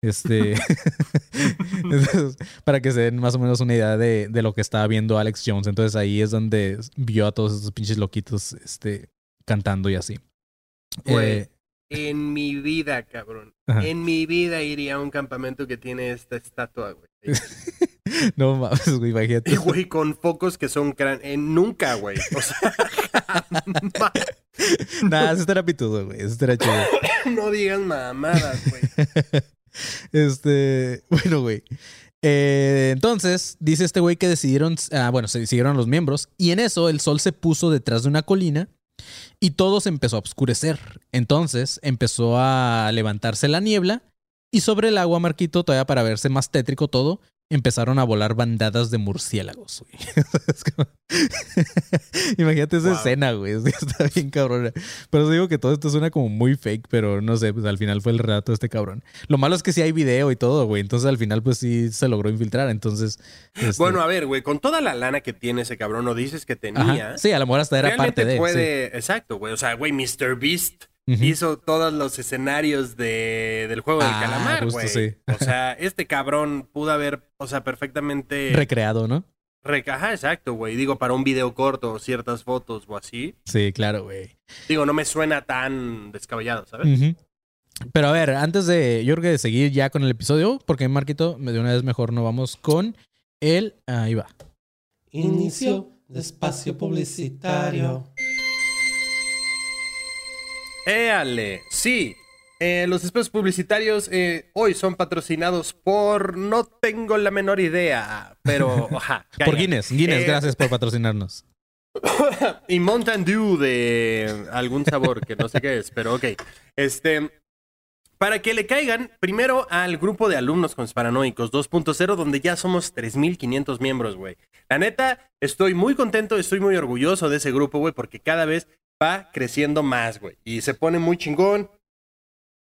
Este... Para que se den más o menos una idea de, de lo que estaba viendo Alex Jones. Entonces ahí es donde vio a todos esos pinches loquitos este, cantando y así. Eh, En mi vida, cabrón. Ajá. En mi vida iría a un campamento que tiene esta estatua, güey. no mames, güey, imagínate. Y, güey, con focos que son crán... eh, nunca, güey. O sea. Nada, eso estará pitudo, güey. Eso estará chido. no digas mamadas, güey. Este, bueno, güey. Eh, entonces, dice este güey que decidieron, ah, bueno, se decidieron los miembros y en eso el sol se puso detrás de una colina y todo se empezó a oscurecer. Entonces empezó a levantarse la niebla y sobre el agua, Marquito, todavía para verse más tétrico todo, empezaron a volar bandadas de murciélagos, güey. Es como- Imagínate esa Wow. escena, güey. Está bien cabrona. Pero digo que todo esto suena como muy fake, pero no sé, pues al final fue el relato de este cabrón. Lo malo es que sí hay video y todo, güey. Entonces al final, pues sí se logró infiltrar. Entonces. este, Bueno, a ver, güey, con toda la lana que tiene ese cabrón, no dices que tenía. ajá. Sí, a lo mejor hasta era parte de. puede. Exacto, güey. O sea, güey, Mr. Beast hizo todos los escenarios de, del juego del Ah, calamar, güey. sí. O sea, este cabrón pudo haber, o sea, perfectamente. Recreado, ¿no? Rec- Ajá, exacto, güey. Digo, para un video corto, ciertas fotos o así. Sí, claro, güey. Digo, no me suena tan descabellado, ¿sabes? Pero a ver, antes de, yo creo que de seguir ya con el episodio, porque Marquito, de una vez mejor no vamos con el. Ahí va. Inicio de espacio publicitario. Éale, sí. Eh, los espacios publicitarios eh, hoy son patrocinados por. No tengo la menor idea, pero. Ajá, Por. Guinness. Guinness, Eh, gracias por patrocinarnos. Y Mountain Dew de algún sabor que no sé qué es, pero ok. Este. Para que le caigan primero al grupo de alumnos conspiranoicos 2.0, donde ya somos 3.500 miembros, güey. La neta, estoy muy contento, estoy muy orgulloso de ese grupo, güey, porque cada vez va creciendo más, güey. Y se pone muy chingón.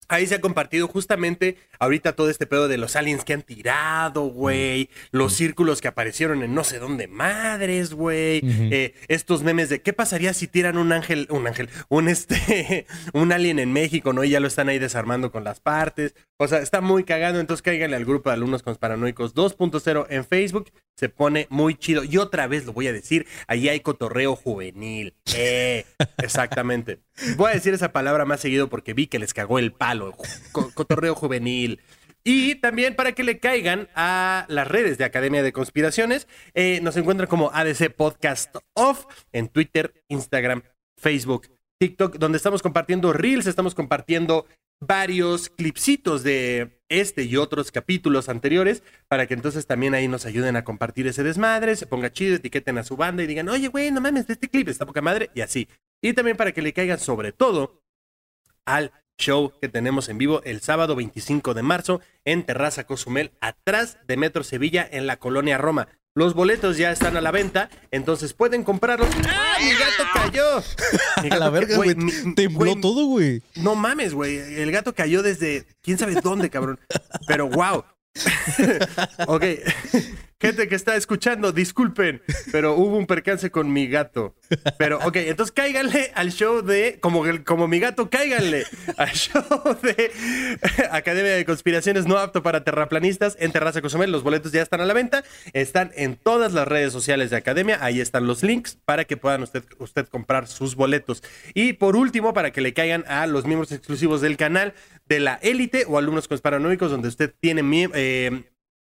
Ahí se ha compartido justamente ahorita todo este pedo de los aliens que han tirado, güey. Los círculos que aparecieron en no sé dónde madres, güey. Eh, estos memes de qué pasaría si tiran un ángel, un ángel, un este, un alien en México, ¿no? Y ya lo están ahí desarmando con las partes. O sea, está muy cagado. Entonces cáiganle al grupo de alumnos conspiranoicos 2.0 en Facebook. Se pone muy chido. Y otra vez lo voy a decir, ahí hay cotorreo juvenil. Eh, exactamente. Voy a decir esa palabra más seguido porque vi que les cagó el palo. Co- cotorreo juvenil. Y también para que le caigan a las redes de Academia de Conspiraciones, eh, nos encuentran como ADC Podcast Off en Twitter, Instagram, Facebook, TikTok, donde estamos compartiendo reels, estamos compartiendo varios clipsitos de este y otros capítulos anteriores para que entonces también ahí nos ayuden a compartir ese desmadre, se ponga chido, etiqueten a su banda y digan, oye, güey, no mames, este clip está poca madre y así. Y también para que le caigan sobre todo al show que tenemos en vivo el sábado 25 de marzo en Terraza Cozumel, atrás de Metro Sevilla en la colonia Roma. Los boletos ya están a la venta, entonces pueden comprarlos. ¡Ah, mi gato cayó! Mi la verga, güey. Tembló güey, todo, güey. No mames, güey. El gato cayó desde quién sabe dónde, cabrón. Pero wow. ok. Gente que está escuchando, disculpen, pero hubo un percance con mi gato. Pero, ok, entonces cáiganle al show de, como, como mi gato, cáiganle al show de Academia de Conspiraciones no apto para terraplanistas en Terraza Cozumel. Los boletos ya están a la venta, están en todas las redes sociales de Academia, ahí están los links para que puedan usted, usted comprar sus boletos. Y por último, para que le caigan a los miembros exclusivos del canal de la élite o alumnos conspiranoicos, donde usted tiene eh,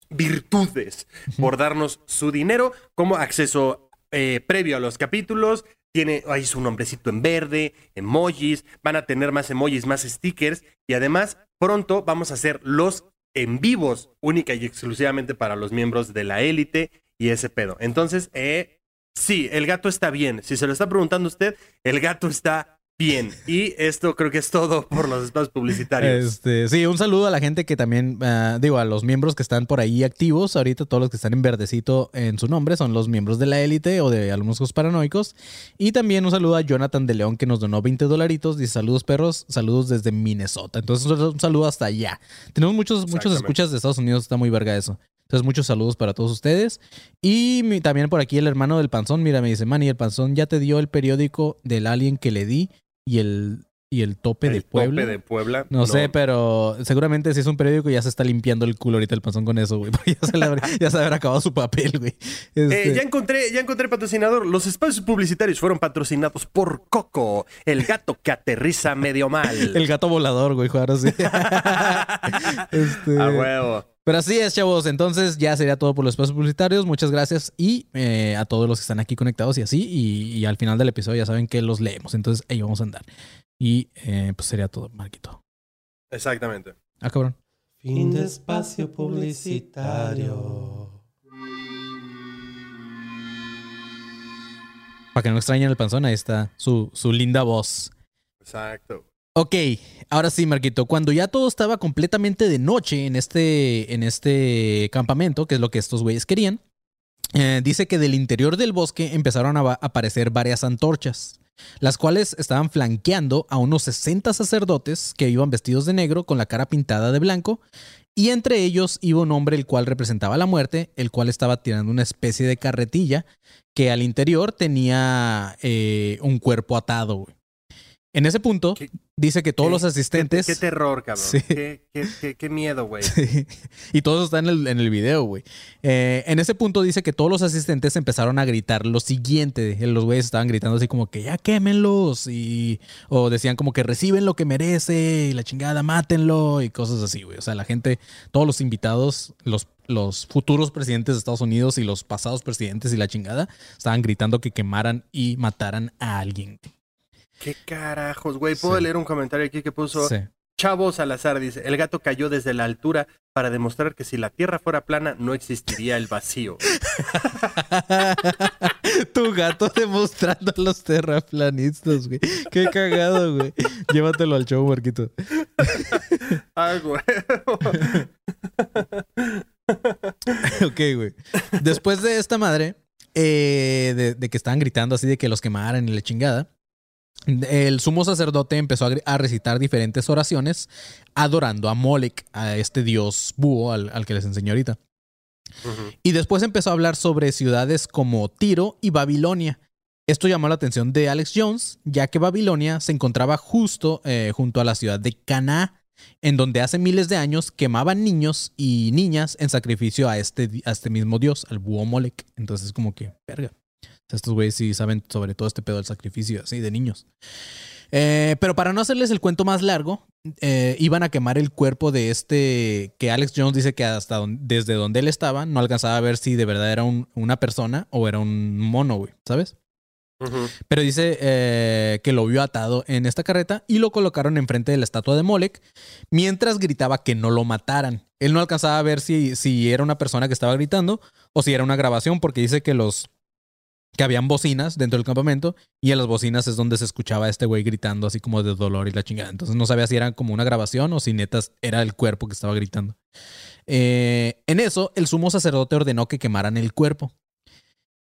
virtudes por darnos su dinero, como acceso eh, previo a los capítulos. Tiene ahí su nombrecito en verde, emojis, van a tener más emojis, más stickers y además pronto vamos a hacer los en vivos única y exclusivamente para los miembros de la élite y ese pedo. Entonces, eh, sí, el gato está bien. Si se lo está preguntando usted, el gato está Bien, y esto creo que es todo por los espacios publicitarios. Este, sí, un saludo a la gente que también, ah, digo, a los miembros que están por ahí activos. Ahorita todos los que están en verdecito en su nombre son los miembros de la élite o de alumnos paranoicos. Y también un saludo a Jonathan de León que nos donó 20 dolaritos. Dice saludos perros, saludos desde Minnesota. Entonces un saludo hasta allá. Tenemos muchos, muchos escuchas de Estados Unidos, está muy verga eso. Entonces, muchos saludos para todos ustedes. Y mi- también por aquí el hermano del panzón, mira, me dice, Manny, el panzón ya te dio el periódico del alien que le di y el, y el tope de Puebla. tope de Puebla. No, sé, pero seguramente si es un periódico ya se está limpiando el culo ahorita el panzón con eso, güey. Ya se, le habrá- ya se habrá acabado su papel, güey. Eh, Este, ya encontré, ya encontré patrocinador. Los espacios publicitarios fueron patrocinados por Coco, el gato que aterriza medio mal. El gato volador, güey, ahora sí. Este, A huevo. Pero así es, chavos. Entonces ya sería todo por los espacios publicitarios. Muchas gracias y eh, a todos los que están aquí conectados y así. Y, y al final del episodio ya saben que los leemos. Entonces ahí vamos a andar. Y eh, pues sería todo, Marquito. Exactamente. Ah, cabrón. Fin de espacio publicitario. Para que no extrañen el panzón, ahí está su, su linda voz. Exacto. Ok, ahora sí, Marquito. Cuando ya todo estaba completamente de noche en este, en este campamento, que es lo que estos güeyes querían, eh, dice que del interior del bosque empezaron a aparecer varias antorchas, las cuales estaban flanqueando a unos 60 sacerdotes que iban vestidos de negro con la cara pintada de blanco, y entre ellos iba un hombre el cual representaba la muerte, el cual estaba tirando una especie de carretilla que al interior tenía eh, un cuerpo atado. güey. En ese punto, ¿Qué- dice que todos qué- los asistentes... Qué, qué terror, cabrón. Sí. Qué, miedo, güey. Sí. Y todo eso está en el, en el video, güey. Eh, en ese punto dice que todos los asistentes empezaron a gritar lo siguiente. Los güeyes estaban gritando así como que ya quémenlos. Y, o decían como que reciben lo que merece. Y la chingada, mátenlo. Y cosas así, güey. O sea, la gente, todos los invitados, los, los futuros presidentes de Estados Unidos y los pasados presidentes y la chingada, estaban gritando que quemaran y mataran a alguien. Qué carajos, güey. ¿Puedo Sí. leer un comentario aquí que puso Sí. Chavo Salazar? Dice, el gato cayó desde la altura para demostrar que si la tierra fuera plana no existiría el vacío. tu gato demostrando a los terraplanistas, güey. Qué cagado, güey. Llévatelo al show, Marquito. Ah, güey. ok, güey. Después de esta madre, eh, de, de que estaban gritando así de que los quemaran y la chingada, el sumo sacerdote empezó a, recitar diferentes oraciones adorando a Molech, a este dios búho al, al que les enseñé ahorita. Y después empezó a hablar sobre ciudades como Tiro y Babilonia. Esto llamó la atención de Alex Jones, ya que Babilonia se encontraba justo eh, junto a la ciudad de Canaá, en donde hace miles de años quemaban niños y niñas en sacrificio a este, a este mismo dios, al búho Molech. Entonces, como que, verga. Sea, estos güeyes sí saben sobre todo este pedo del sacrificio así de niños. Eh, pero para no hacerles el cuento más largo, eh, iban a quemar el cuerpo de este que Alex Jones dice que hasta don- desde donde él estaba no alcanzaba a ver si de verdad era un- una persona o era un mono, güey, ¿sabes? Pero dice eh, que lo vio atado en esta carreta y lo colocaron enfrente de la estatua de Molech mientras gritaba que no lo mataran. Él no alcanzaba a ver si, si era una persona que estaba gritando o si era una grabación porque dice que los que habían bocinas dentro del campamento y en las bocinas es donde se escuchaba este güey gritando así como de dolor y la chingada. Entonces no sabía si era como una grabación o si netas era el cuerpo que estaba gritando. Eh, en eso, el sumo sacerdote ordenó que quemaran el cuerpo.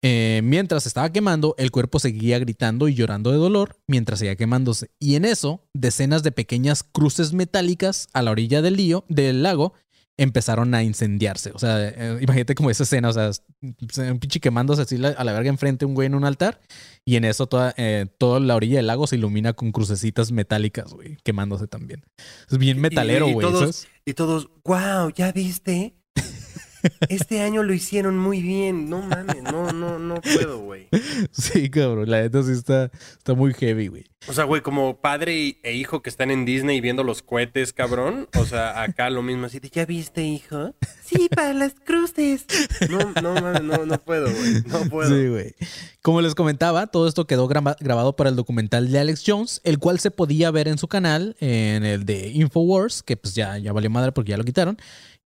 Eh, mientras estaba quemando, el cuerpo seguía gritando y llorando de dolor mientras seguía quemándose. Y en eso, decenas de pequeñas cruces metálicas a la orilla del, lío, del lago empezaron a incendiarse. O sea, eh, imagínate como esa escena, o sea, un pinche quemándose así a la verga enfrente un güey en un altar y en eso toda, eh, toda la orilla del lago se ilumina con crucecitas metálicas, güey, quemándose también. Es bien metalero, y güey. todos- ¿sabes? Y todos, wow, ¿ya viste? Este año lo hicieron muy bien. No mames, no, no, no puedo, güey. Sí, cabrón, la neta sí está, está muy heavy, güey. O sea, güey, como padre e hijo que están en Disney viendo los cohetes, cabrón. O sea, acá lo mismo así de, ¿ya viste, hijo? Sí, para las cruces. No, no mames, no, no puedo, güey. No puedo. Sí, güey. Como les comentaba, todo esto quedó graba- grabado para el documental de Alex Jones, el cual se podía ver en su canal, en el de Infowars, que pues ya, ya valió madre porque ya lo quitaron.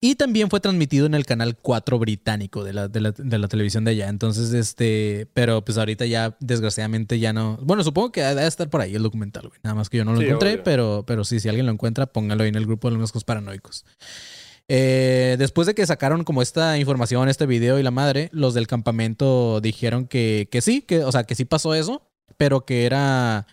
Y también fue transmitido en el canal 4 británico de la, de la, de la televisión de allá. Entonces, este, pero pues ahorita ya, desgraciadamente, ya no. Bueno, supongo que debe estar por ahí el documental, güey. Nada más que yo no lo Sí, encontré, obvio. pero, pero sí, si alguien lo encuentra, póngalo ahí en el grupo de los Locos Paranoicos. Eh, después de que sacaron como esta información, este video y la madre, los del campamento dijeron que, que sí, que, o sea, que sí pasó eso, pero que era,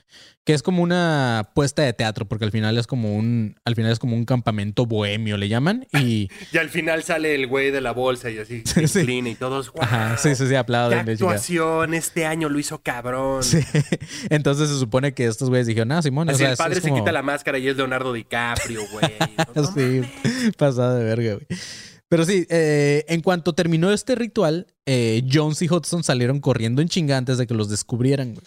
que es como una puesta de teatro, porque al final es como un, al final es como un campamento bohemio, le llaman, y, Y al final sale el güey de la bolsa y así Sí, se sí. y todos. ajá, "Guau, sí, sí, sí, ¡Qué aplauden. de chingada. actuación! Este año lo hizo cabrón. Sí. Entonces se supone que estos güeyes dijeron, ah, Simón, o Así sea, el padre es se como- quita la máscara y es Leonardo DiCaprio, güey. No, no sí, mames. pasada de verga, güey. Pero sí, eh, en cuanto terminó este ritual, eh, Jones y Hudson salieron corriendo en chinga antes de que los descubrieran, güey.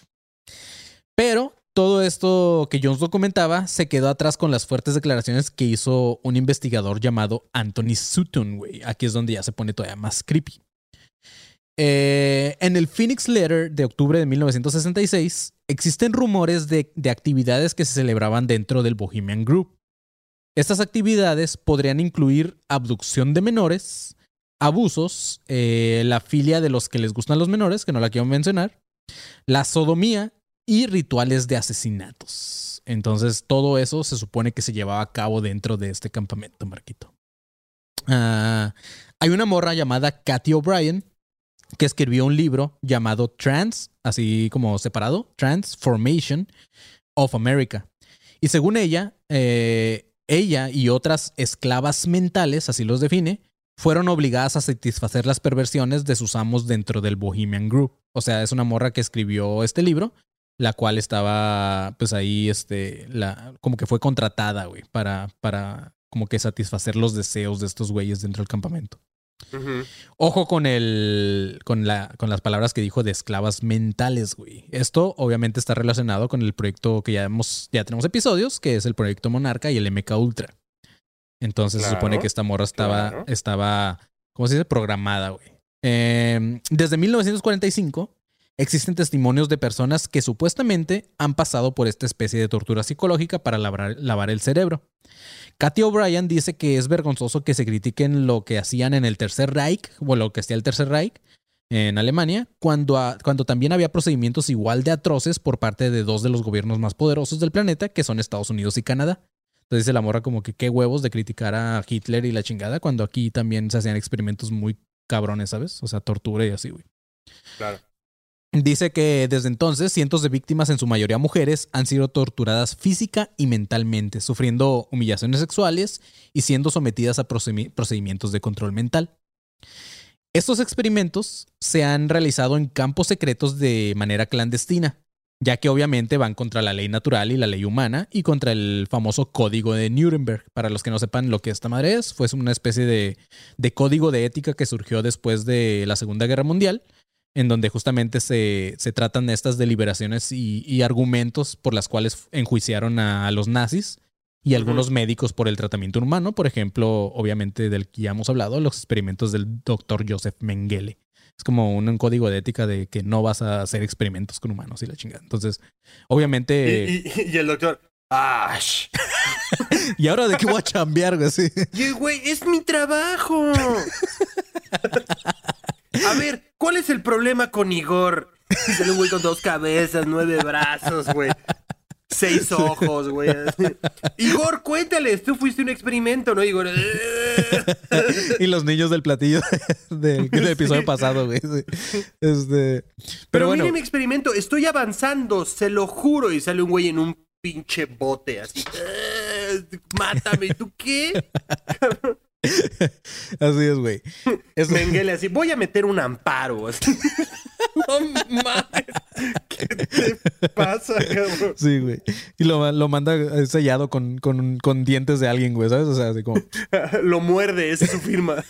Pero todo esto que Jones documentaba se quedó atrás con las fuertes declaraciones que hizo un investigador llamado Anthony Sutton. Aquí es donde ya se pone todavía más creepy. Eh, en el Phoenix Letter de octubre de 1966 existen rumores de, de actividades que se celebraban dentro del Bohemian Group. Estas actividades podrían incluir abducción de menores, abusos, eh, la filia de los que les gustan los menores, que no la quiero mencionar, la sodomía y rituales de asesinatos. Entonces, todo eso se supone que se llevaba a cabo dentro de este campamento, Marquito. Ah, hay una morra llamada Kathy O'Brien que escribió un libro llamado Trans, así como separado, Transformation of America. Y según ella, eh, ella y otras esclavas mentales, así los define, fueron obligadas a satisfacer las perversiones de sus amos dentro del Bohemian Group. O sea, es una morra que escribió este libro, la cual estaba, pues ahí, este, la, como que fue contratada, güey, para, para como que satisfacer los deseos de estos güeyes dentro del campamento. Ojo con el. con la. con las palabras que dijo de esclavas mentales, güey. Esto obviamente está relacionado con el proyecto que ya hemos, ya tenemos episodios, que es el proyecto Monarca y el MK Ultra. Entonces se supone que esta morra estaba. claro. estaba. ¿Cómo se dice? Programada, güey. Eh, desde 1945 existen testimonios de personas que supuestamente han pasado por esta especie de tortura psicológica para lavar, lavar el cerebro. Kathy O'Brien dice que es vergonzoso que se critiquen lo que hacían en el Tercer Reich, o lo que hacía el Tercer Reich en Alemania, cuando, cuando también había procedimientos igual de atroces por parte de dos de los gobiernos más poderosos del planeta, que son Estados Unidos y Canadá. Entonces dice la morra como que qué huevos de criticar a Hitler y la chingada, cuando aquí también se hacían experimentos muy cabrones, ¿sabes? O sea, tortura y así, güey. Claro. Dice que desde entonces cientos de víctimas, en su mayoría mujeres, han sido torturadas física y mentalmente, sufriendo humillaciones sexuales y siendo sometidas a procedi- procedimientos de control mental. Estos experimentos se han realizado en campos secretos de manera clandestina, ya que obviamente van contra la ley natural y la ley humana y contra el famoso código de Nuremberg. Para los que no sepan lo que esta madre es, fue una especie de código de ética que surgió después de la Segunda Guerra Mundial en donde justamente se, se tratan estas deliberaciones y, y argumentos por las cuales enjuiciaron a, a los nazis y algunos médicos por el tratamiento humano, por ejemplo, obviamente del que ya hemos hablado, los experimentos del doctor Joseph Mengele. Es como un, un código de ética de que no vas a hacer experimentos con humanos y la chingada. Entonces, obviamente... Y, y- y el doctor. ¡Ash! ¿Y ahora de qué voy a chambear, güey? Sí. Güey, es mi trabajo. A ver, ¿cuál es el problema con Igor? Sale un güey con dos cabezas, nueve brazos, güey. Seis ojos, güey. Igor, cuéntales, tú fuiste un experimento, ¿no, Igor? Y los niños del platillo de- del episodio pasado, güey. sí. Este, Pero, pero bueno, mire mi experimento, estoy avanzando, se lo juro. Y sale un güey en un pinche bote, así. "Eh, Mátame, ¿tú qué? así es, güey. Es- Mengele así, voy a meter un amparo. así. No mames. ¿Qué te pasa, cabrón? Sí, güey. Y lo, lo manda eh, sellado con, con, con dientes de alguien, güey, ¿sabes? O sea, así como... Lo muerde, esa es su firma.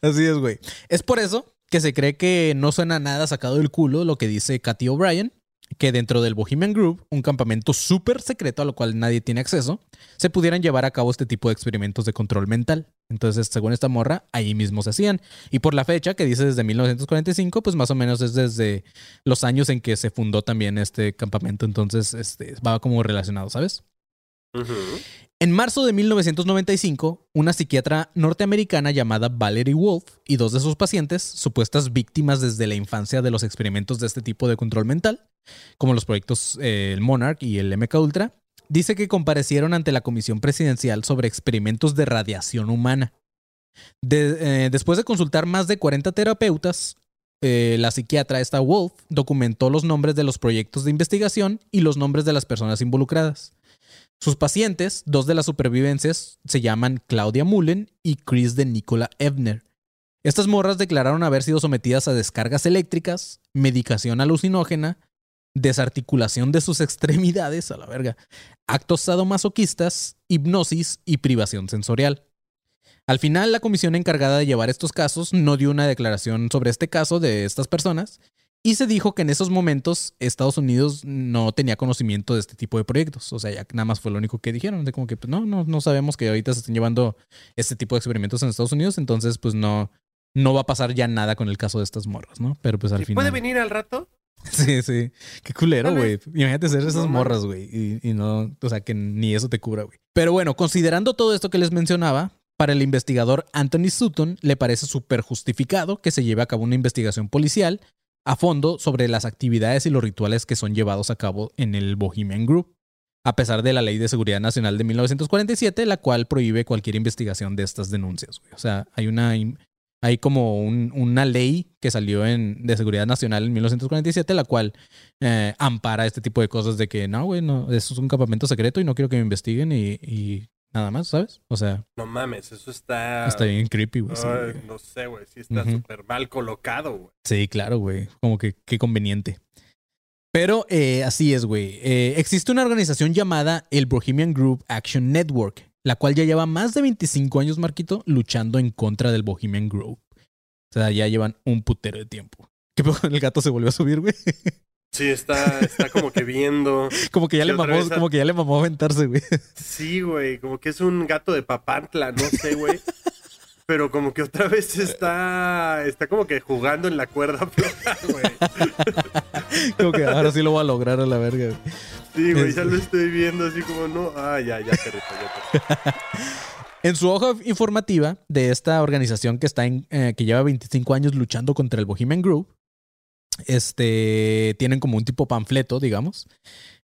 Así es, güey. Es por eso que se cree que no suena nada sacado del culo lo que dice Katy O'Brien, que dentro del Bohemian Group, un campamento súper secreto a lo cual nadie tiene acceso, se pudieran llevar a cabo este tipo de experimentos de control mental. Entonces, según esta morra, ahí mismo se hacían. Y por la fecha, que dice desde 1945, pues más o menos es desde los años en que se fundó también este campamento. Entonces, este, va como relacionado, ¿sabes? En marzo de 1995, una psiquiatra norteamericana llamada Valerie Wolf y dos de sus pacientes, supuestas víctimas desde la infancia de los experimentos de este tipo de control mental, como los proyectos eh, el Monarch y el MK Ultra, dice que comparecieron ante la Comisión Presidencial sobre experimentos de radiación humana. Eh, después de consultar más de 40 terapeutas, eh, la psiquiatra esta Wolf documentó los nombres de los proyectos de investigación y los nombres de las personas involucradas. Sus pacientes, dos de las supervivencias, se llaman Claudia Mullen y Chris de Nicola Ebner. Estas morras declararon haber sido sometidas a descargas eléctricas, medicación alucinógena, desarticulación de sus extremidades, a la verga, actos sadomasoquistas, hipnosis y privación sensorial. Al final, la comisión encargada de llevar estos casos no dio una declaración sobre este caso de estas personas y se dijo que en esos momentos Estados Unidos no tenía conocimiento de este tipo de proyectos. O sea, ya nada más fue lo único que dijeron. De como que, pues no, no, no sabemos que ahorita se estén llevando este tipo de experimentos en Estados Unidos. Entonces, pues no, no va a pasar ya nada con el caso de estas morras, ¿no? Pero pues al ¿Y final. puede venir al rato? Sí, sí. Qué culero, güey. Imagínate ser esas No morras, güey. Y, y no, o sea, que ni eso te cubra, güey. Pero bueno, considerando todo esto que les mencionaba, para el investigador Anthony Sutton le parece súper justificado que se lleve a cabo una investigación policial a fondo sobre las actividades y los rituales que son llevados a cabo en el Bohemian Group, a pesar de la Ley de Seguridad Nacional de 1947, la cual prohíbe cualquier investigación de estas denuncias. O sea, hay una hay como un- una ley que salió en, de seguridad nacional en 1947, la cual eh, ampara este tipo de cosas de que no, güey, no, eso es un campamento secreto y no quiero que me investiguen y nada más, ¿sabes? O sea, No mames, eso está. está bien creepy, güey. güey. no sé, güey. Sí está Ujú. súper mal colocado, güey. Sí, claro, güey. Como que qué conveniente. Pero eh, así es, güey. Eh, existe una organización llamada el Bohemian Group Action Network, la cual ya lleva más de 25 años, Marquito, luchando en contra del Bohemian Group. O sea, ya llevan un putero de tiempo. ¿Qué pedo? El gato se volvió a subir, güey. Sí, está, está como que viendo. Como que ya le mamó, como que ya le mamó aventarse, güey. Sí, güey. Como que es un gato de papantla, no sé, güey. Pero como que otra vez está. Está como que jugando en la cuerda floja, güey. Como que ahora sí lo voy a lograr a la verga. güey. Sí, güey, ya lo estoy viendo así como no. Ah, ya, ya, perrito, ya, perrito. En su hoja informativa de esta organización que está en, eh, que lleva 25 años luchando contra el Bohemian Group, este, tienen como un tipo panfleto, digamos,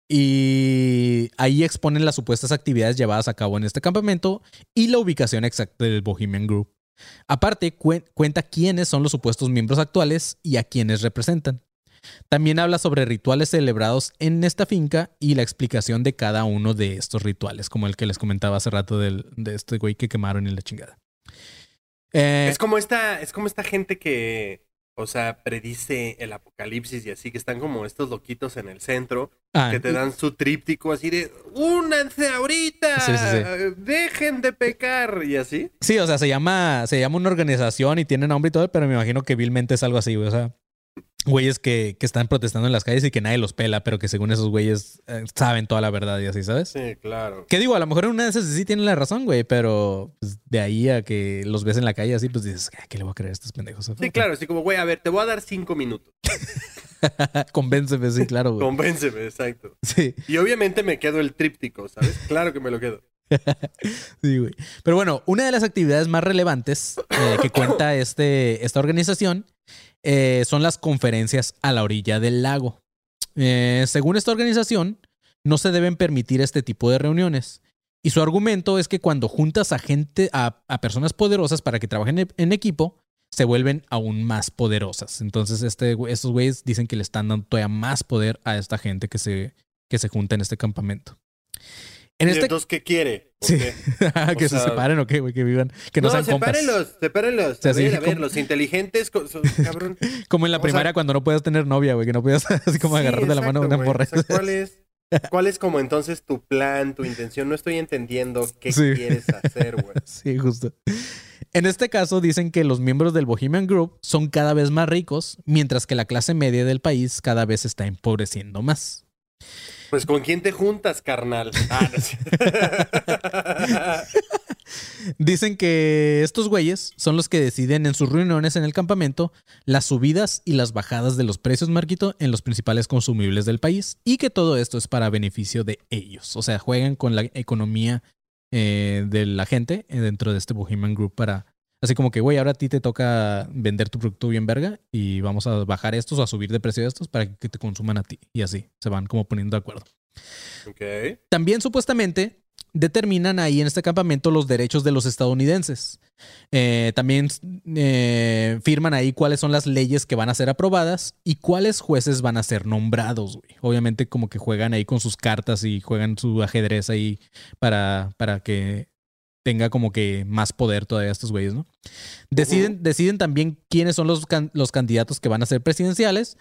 y ahí exponen las supuestas actividades llevadas a cabo en este campamento y la ubicación exacta del Bohemian Group. Aparte, cuen- cuenta quiénes son los supuestos miembros actuales y a quienes representan. También habla sobre rituales celebrados en esta finca y la explicación de cada uno de estos rituales, como el que les comentaba hace rato del, de este güey que quemaron en la chingada. Eh, Es como esta, es como esta gente que, o sea, predice el apocalipsis y así, que están como estos loquitos en el centro, ah, que te dan su tríptico así de únanse ahorita, Sí, sí, sí. dejen de pecar y así. Sí, o sea, se llama, se llama una organización y tiene nombre y todo, pero me imagino que vilmente es algo así, güey. O sea, güeyes que, que están protestando en las calles y que nadie los pela, pero que según esos güeyes eh, saben toda la verdad y así, ¿sabes? Sí, claro. Que digo, a lo mejor en una de esas sí tienen la razón, güey, pero pues, de ahí a que los ves en la calle así, pues dices, "Ah, ¿qué le voy a creer a estos pendejos? Sí, claro, así como, güey, a ver, te voy a dar cinco minutos. Convénceme, sí, claro, güey. Convénceme, exacto. Sí, Y obviamente me quedo el tríptico, ¿sabes? Claro que me lo quedo. sí, güey. Pero bueno, una de las actividades más relevantes eh, que cuenta este, esta organización eh, son las conferencias a la orilla del lago. Eh, según esta organización, no se deben permitir este tipo de reuniones. Y su argumento es que cuando juntas a gente, a, personas poderosas para que trabajen en, en equipo, se vuelven aún más poderosas. Entonces, este, estos güeyes dicen que le están dando todavía más poder a esta gente que se, que se junta en este campamento. En ¿Y este, entonces qué quiere? ¿O Sí. qué? que O se separen o qué, güey, que vivan, que no, No, sean compas. sepárenlos, sepárenlos. sea, a ver, sí, a ver, como- los inteligentes, co- son- cabrón. Como en la o primaria sea- cuando no puedas tener novia, güey, que no puedas así como Sí, agarrarte la mano una morra. O sea, ¿cuál es, ¿Cuál es como entonces tu plan, tu intención? No estoy entendiendo qué Sí. quieres hacer, güey. Sí, justo. En este caso dicen que los miembros del Bohemian Group son cada vez más ricos, mientras que la clase media del país cada vez se está empobreciendo más. Pues con quién te juntas, carnal. Ah, no sé. Dicen que estos güeyes son los que deciden en sus reuniones en el campamento las subidas y las bajadas de los precios, Marquito, en los principales consumibles del país y que todo esto es para beneficio de ellos. O sea, juegan con la economía eh, de la gente eh, dentro de este Bohemian Group para... Así como que, güey, ahora a ti te toca vender tu producto bien verga y vamos a bajar estos o a subir de precio estos para que te consuman a ti. Y así se van como poniendo de acuerdo. Ok. También supuestamente determinan ahí en este campamento los derechos de los estadounidenses. Eh, también eh, firman ahí cuáles son las leyes que van a ser aprobadas y cuáles jueces van a ser nombrados. güey. Obviamente como que juegan ahí con sus cartas y juegan su ajedrez ahí para, para que tenga como que más poder todavía estos güeyes, ¿no? Deciden, deciden también quiénes son los, can- los candidatos que van a ser presidenciales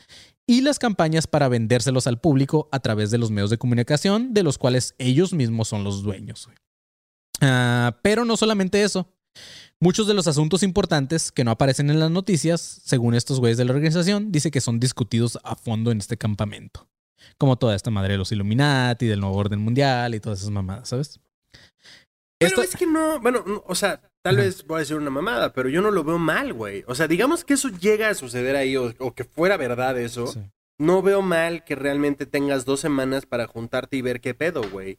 y las campañas para vendérselos al público a través de los medios de comunicación, de los cuales ellos mismos son los dueños. Ah, pero no solamente eso. Muchos de los asuntos importantes que no aparecen en las noticias, según estos güeyes de la organización, dice que son discutidos a fondo en este campamento. Como toda esta madre de los Illuminati, del nuevo orden mundial y todas esas mamadas, ¿sabes? Pero Esto- es que no, bueno, no, o sea, tal Ajá. vez voy a decir una mamada, pero yo no lo veo mal, güey. O sea, digamos que eso llega a suceder ahí o, o que fuera verdad eso. Sí. No veo mal que realmente tengas dos semanas para juntarte y ver qué pedo, güey.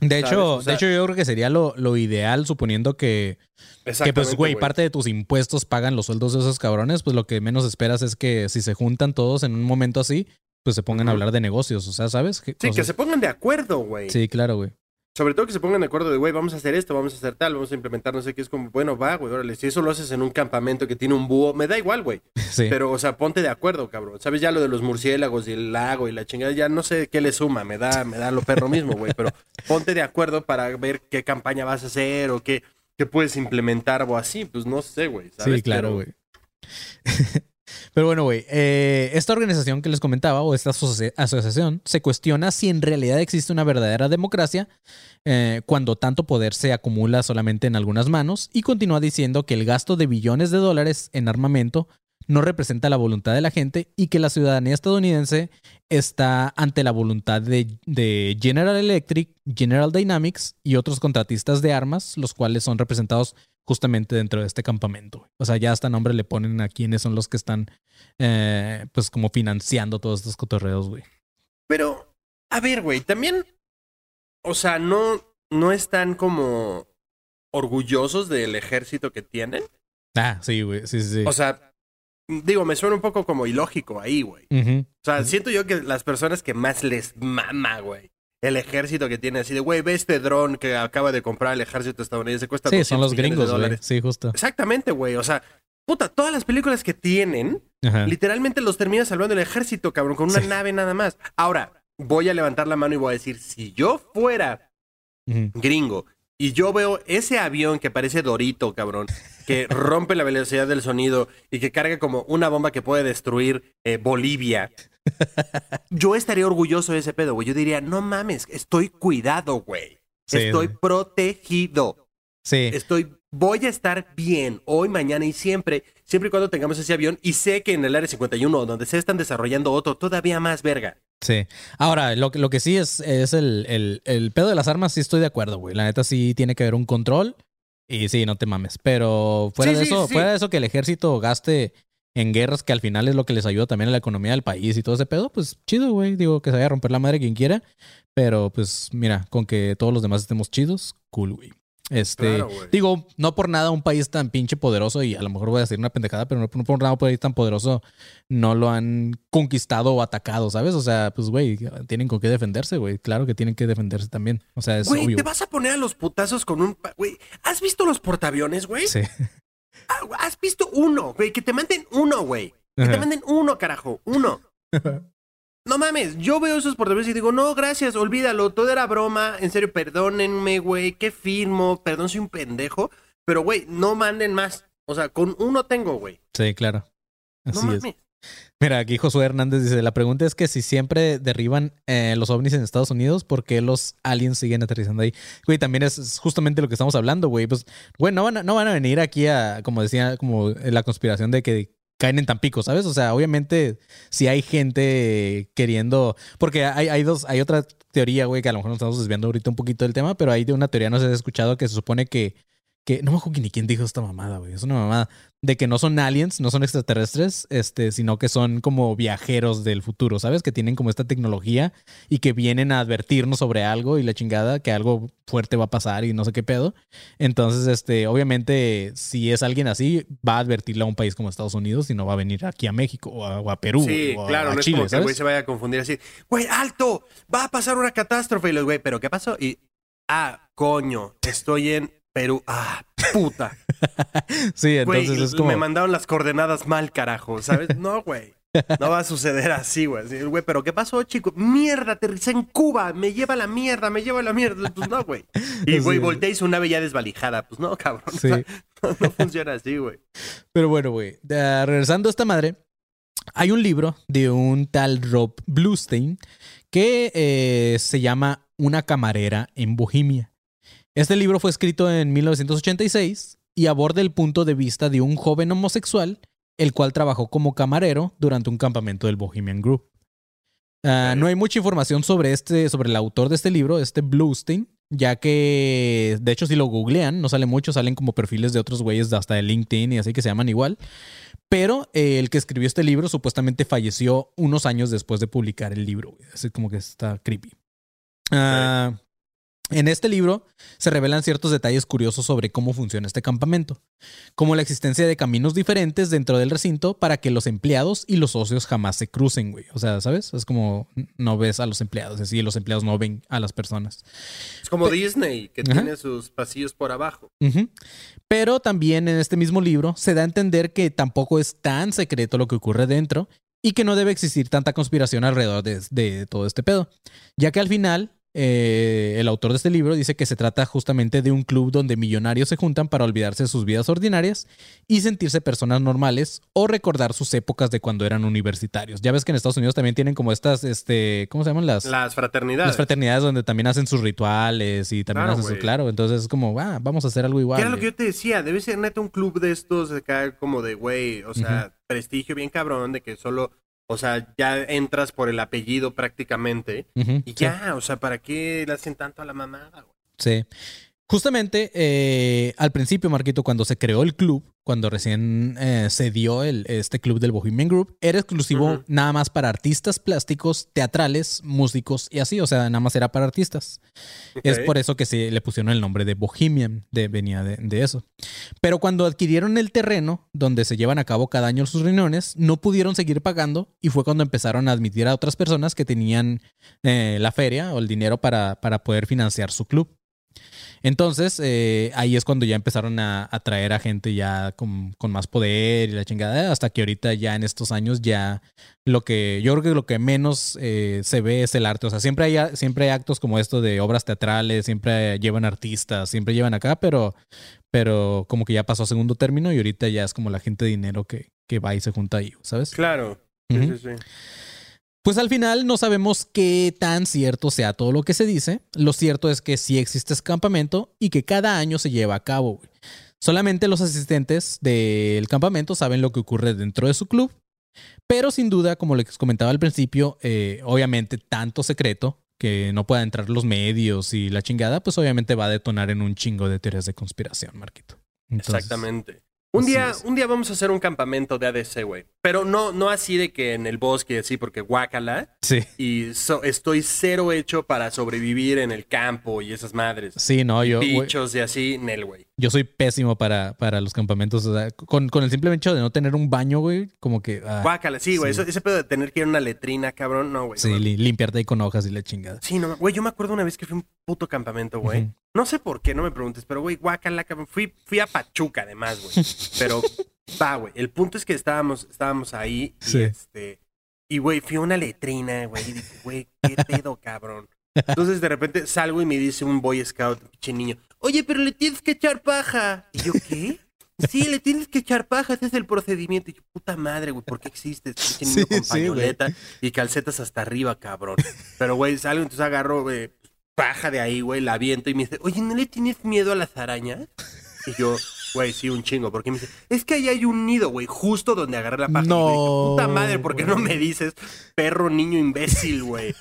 De ¿sabes? hecho, O sea- de hecho, yo creo que sería lo, lo ideal, suponiendo que, que pues, güey, parte de tus impuestos pagan los sueldos de esos cabrones, pues lo que menos esperas es que si se juntan todos en un momento así, pues se pongan a hablar de negocios, o sea, ¿sabes? Sí, que se pongan de acuerdo, güey. Sí, claro, güey. Sobre todo que se pongan de acuerdo de, güey, vamos a hacer esto, vamos a hacer tal, vamos a implementar no sé qué. Es como, bueno, va, güey, órale. Si eso lo haces en un campamento que tiene un búho, me da igual, güey. Sí. Pero, o sea, ponte de acuerdo, cabrón. ¿Sabes? Ya lo de los murciélagos y el lago y la chingada, ya no sé qué le suma, me da, me da lo perro mismo, güey. Pero ponte de acuerdo para ver qué campaña vas a hacer o qué, qué puedes implementar o así. Pues no sé, güey. Sí, claro, güey. Pero bueno, güey, eh, esta organización que les comentaba o esta asoci- asociación se cuestiona si en realidad existe una verdadera democracia eh, cuando tanto poder se acumula solamente en algunas manos y continúa diciendo que el gasto de billones de dólares en armamento no representa la voluntad de la gente y que la ciudadanía estadounidense está ante la voluntad de, de General Electric, General Dynamics y otros contratistas de armas, los cuales son representados justamente dentro de este campamento. O sea, ya hasta nombre le ponen a quienes son los que están, eh, pues, como financiando todos estos cotorreos, güey. Pero, a ver, güey, también, o sea, no, no están como orgullosos del ejército que tienen. Ah, sí, güey, sí. sí. O sea, digo, me suena un poco como ilógico ahí, güey. O sea, siento yo que las personas que más les mama, güey. El ejército que tiene así de, güey, ve este dron que acaba de comprar el ejército estadounidense, cuesta Sí, son 200 los de gringos, güey. dólares. Sí, justo. Exactamente, güey. O sea, puta, todas las películas que tienen, Ajá. literalmente los termina salvando el ejército, cabrón, con una Sí. nave nada más. Ahora, voy a levantar la mano y voy a decir, si yo fuera gringo y yo veo ese avión que parece Dorito, cabrón, que rompe la velocidad del sonido y que carga como una bomba que puede destruir eh, Bolivia, yo estaría orgulloso de ese pedo, güey. Yo diría, no mames, estoy cuidado, güey. Sí, estoy sí. protegido. Sí. Estoy, voy a estar bien hoy, mañana y siempre, siempre y cuando tengamos ese avión. Y sé que en el área 51, donde se están desarrollando otro todavía más verga. Sí. Ahora, lo, que- lo que sí es, es el, el, el pedo de las armas, sí estoy de acuerdo, güey. La neta sí tiene que haber un control. Y sí, no te mames. Pero fuera Sí, de sí, eso, sí. fuera de eso que el ejército gaste en guerras que al final es lo que les ayuda también a la economía del país y todo ese pedo, pues chido, güey. Digo que se vaya a romper la madre quien quiera. Pero pues mira, con que todos los demás estemos chidos, cool, güey. Este, Claro, digo, no por nada un país tan pinche poderoso, y a lo mejor voy a decir una pendejada, pero no, no por nada un país tan poderoso no lo han conquistado o atacado, ¿sabes? O sea, pues, güey, tienen con qué defenderse, güey. Claro que tienen que defenderse también. O sea, es Güey, obvio. te vas a poner a los putazos con un... Güey, ¿has visto los portaaviones, güey? Sí. Ah, ¿Has visto uno, güey? Que te manden uno, güey. Que te manden uno, carajo. Uno. No mames, yo veo esos portaaviones y digo, no, gracias, olvídalo, todo era broma, en serio, perdónenme, güey, qué firmo, perdón, soy un pendejo, pero, güey, no manden más. O sea, con uno tengo, güey. Sí, claro. No Así es. mames. Mira, aquí Josué Hernández dice, la pregunta es que si siempre derriban eh, los ovnis en Estados Unidos, ¿por qué los aliens siguen aterrizando ahí? Güey, también es, es justamente lo que estamos hablando, güey. Pues, güey, no van, a, no van a venir aquí a, como decía, como la conspiración de que caen en Tampico, ¿sabes? O sea, obviamente si hay gente queriendo, porque hay, hay dos, hay otra teoría, güey, que a lo mejor nos estamos desviando ahorita un poquito del tema, pero hay de una teoría, no si has escuchado, que se supone que que no me acuerdo ni quién dijo esta mamada, güey. Es una mamada de que no son aliens, no son extraterrestres, este, sino que son como viajeros del futuro, ¿sabes? Que tienen como esta tecnología y que vienen a advertirnos sobre algo y la chingada, que algo fuerte va a pasar y no sé qué pedo. Entonces, este, obviamente, si es alguien así, va a advertirle a un país como Estados Unidos y no va a venir aquí a México o a, o a Perú. Sí, o claro, a no Chile, es como que el güey se vaya a confundir así. Güey, alto, va a pasar una catástrofe. Y los güey, ¿pero qué pasó? Y, ah, coño, estoy en Perú. Ah, puta. Sí, Güey, entonces es como. me mandaron las coordenadas mal, carajo, ¿sabes? No, güey. No va a suceder así, güey. ¿pero qué pasó, chico? Mierda, aterricé en Cuba. Me lleva la mierda, me lleva la mierda. Pues no, güey. Y, güey, Sí. volteé y su nave ya desvalijada. Pues no, cabrón. Sí. No, no funciona así, güey. Pero bueno, güey, regresando a esta madre, hay un libro de un tal Rob Bluestein que eh, se llama Una camarera en Bohemia. Este libro fue escrito en 1986 y aborda el punto de vista de un joven homosexual, el cual trabajó como camarero durante un campamento del Bohemian Group. Ah. No hay mucha información sobre, este, sobre el autor de este libro, este Bluestein, ya que de hecho si lo googlean, no sale mucho, salen como perfiles de otros güeyes de hasta de LinkedIn y así que se llaman igual. Pero eh, el que escribió este libro supuestamente falleció unos años después de publicar el libro. Así como que está creepy. Ah, en este libro se revelan ciertos detalles curiosos sobre cómo funciona este campamento, como la existencia de caminos diferentes dentro del recinto para que los empleados y los socios jamás se crucen, güey. O sea, ¿sabes? Es como no ves a los empleados, así los empleados no ven a las personas. Es como Disney, que Ajá. tiene sus pasillos por abajo. Pero también en este mismo libro se da a entender que tampoco es tan secreto lo que ocurre dentro y que no debe existir tanta conspiración alrededor de, de todo este pedo, ya que al final eh, el autor de este libro dice que se trata justamente de un club donde millonarios se juntan para olvidarse de sus vidas ordinarias y sentirse personas normales o recordar sus épocas de cuando eran universitarios. Ya ves que en Estados Unidos también tienen como estas, este, ¿cómo se llaman las? Las fraternidades. las fraternidades donde también hacen sus rituales y también Claro, hacen su claro. Entonces es como, ah, vamos a hacer algo igual. Que era lo que yo te decía, debe ser neta un club de estos acá como de, güey, o sea, prestigio bien cabrón, de que solo, o sea, ya entras por el apellido prácticamente. Y sí, ya, o sea, ¿para qué le hacen tanto a la mamada, güey? Sí. Justamente eh, al principio, Marquito, cuando se creó el club, cuando recién eh, se dio el, este club del Bohemian Group, era exclusivo nada más para artistas plásticos, teatrales, músicos y así. O sea, nada más era para artistas. Es por eso que se le pusieron el nombre de Bohemian, de, venía de, de eso. Pero cuando adquirieron el terreno donde se llevan a cabo cada año sus reuniones, no pudieron seguir pagando y fue cuando empezaron a admitir a otras personas que tenían eh, la feria o el dinero para, para poder financiar su club. Entonces, eh, ahí es cuando ya empezaron a atraer a gente ya con, con más poder y la chingada, hasta que ahorita ya en estos años ya lo que yo creo que lo que menos eh, se ve es el arte. O sea, siempre hay, siempre hay actos como esto de obras teatrales, siempre llevan artistas, siempre llevan acá, pero, pero como que ya pasó a segundo término y ahorita ya es como la gente de dinero que, que va y se junta ahí, ¿sabes? Claro. Sí, sí, sí. Pues al final no sabemos qué tan cierto sea todo lo que se dice. Lo cierto es que sí existe este campamento y que cada año se lleva a cabo. Solamente los asistentes del campamento saben lo que ocurre dentro de su club. Pero sin duda, como les comentaba al principio, eh, obviamente tanto secreto que no puedan entrar los medios y la chingada, pues obviamente va a detonar en un chingo de teorías de conspiración, Marquito. Exactamente. Un así día, es. un día vamos a hacer un campamento de ADC, güey. Pero no, no así de que en el bosque, así, porque guácala. Sí, Y so- estoy cero hecho para sobrevivir en el campo y esas madres. sí, no, yo, Bichos y así, Nel, güey. Yo soy pésimo para, para los campamentos. O sea, con, con el simple hecho de no tener un baño, güey, como que. ah, Guácala, sí, güey. sí. Ese pedo de tener que ir a una letrina, cabrón, no, güey. sí, no. li- limpiarte ahí con hojas y la chingada. Sí, no, güey, yo me acuerdo una vez que fui a un puto campamento, güey. No sé por qué, no me preguntes, pero güey, cabrón. Fui, fui a Pachuca, además, güey. Pero, va, güey. El punto es que estábamos, estábamos ahí y Sí. este. Y, güey, fui a una letrina, güey. Y dije, güey, qué pedo, cabrón. Entonces, de repente salgo y me dice un boy scout, pinche niño, oye, pero le tienes que echar paja. Y yo, ¿qué? Sí, le tienes que echar paja, ese es el procedimiento. Y yo, puta madre, güey, ¿por qué existe este pinche niño Sí, con sí, pañoleta y calcetas hasta arriba, cabrón? Pero, güey, salgo, entonces agarro güey, paja de ahí, güey, la aviento y me dice, oye, ¿no le tienes miedo a las arañas? Y yo, Güey, sí, un chingo. Porque me dice, es que ahí hay un nido, güey, justo donde agarré la página. No, dije, Puta madre, ¿por qué no me dices, perro niño imbécil, güey?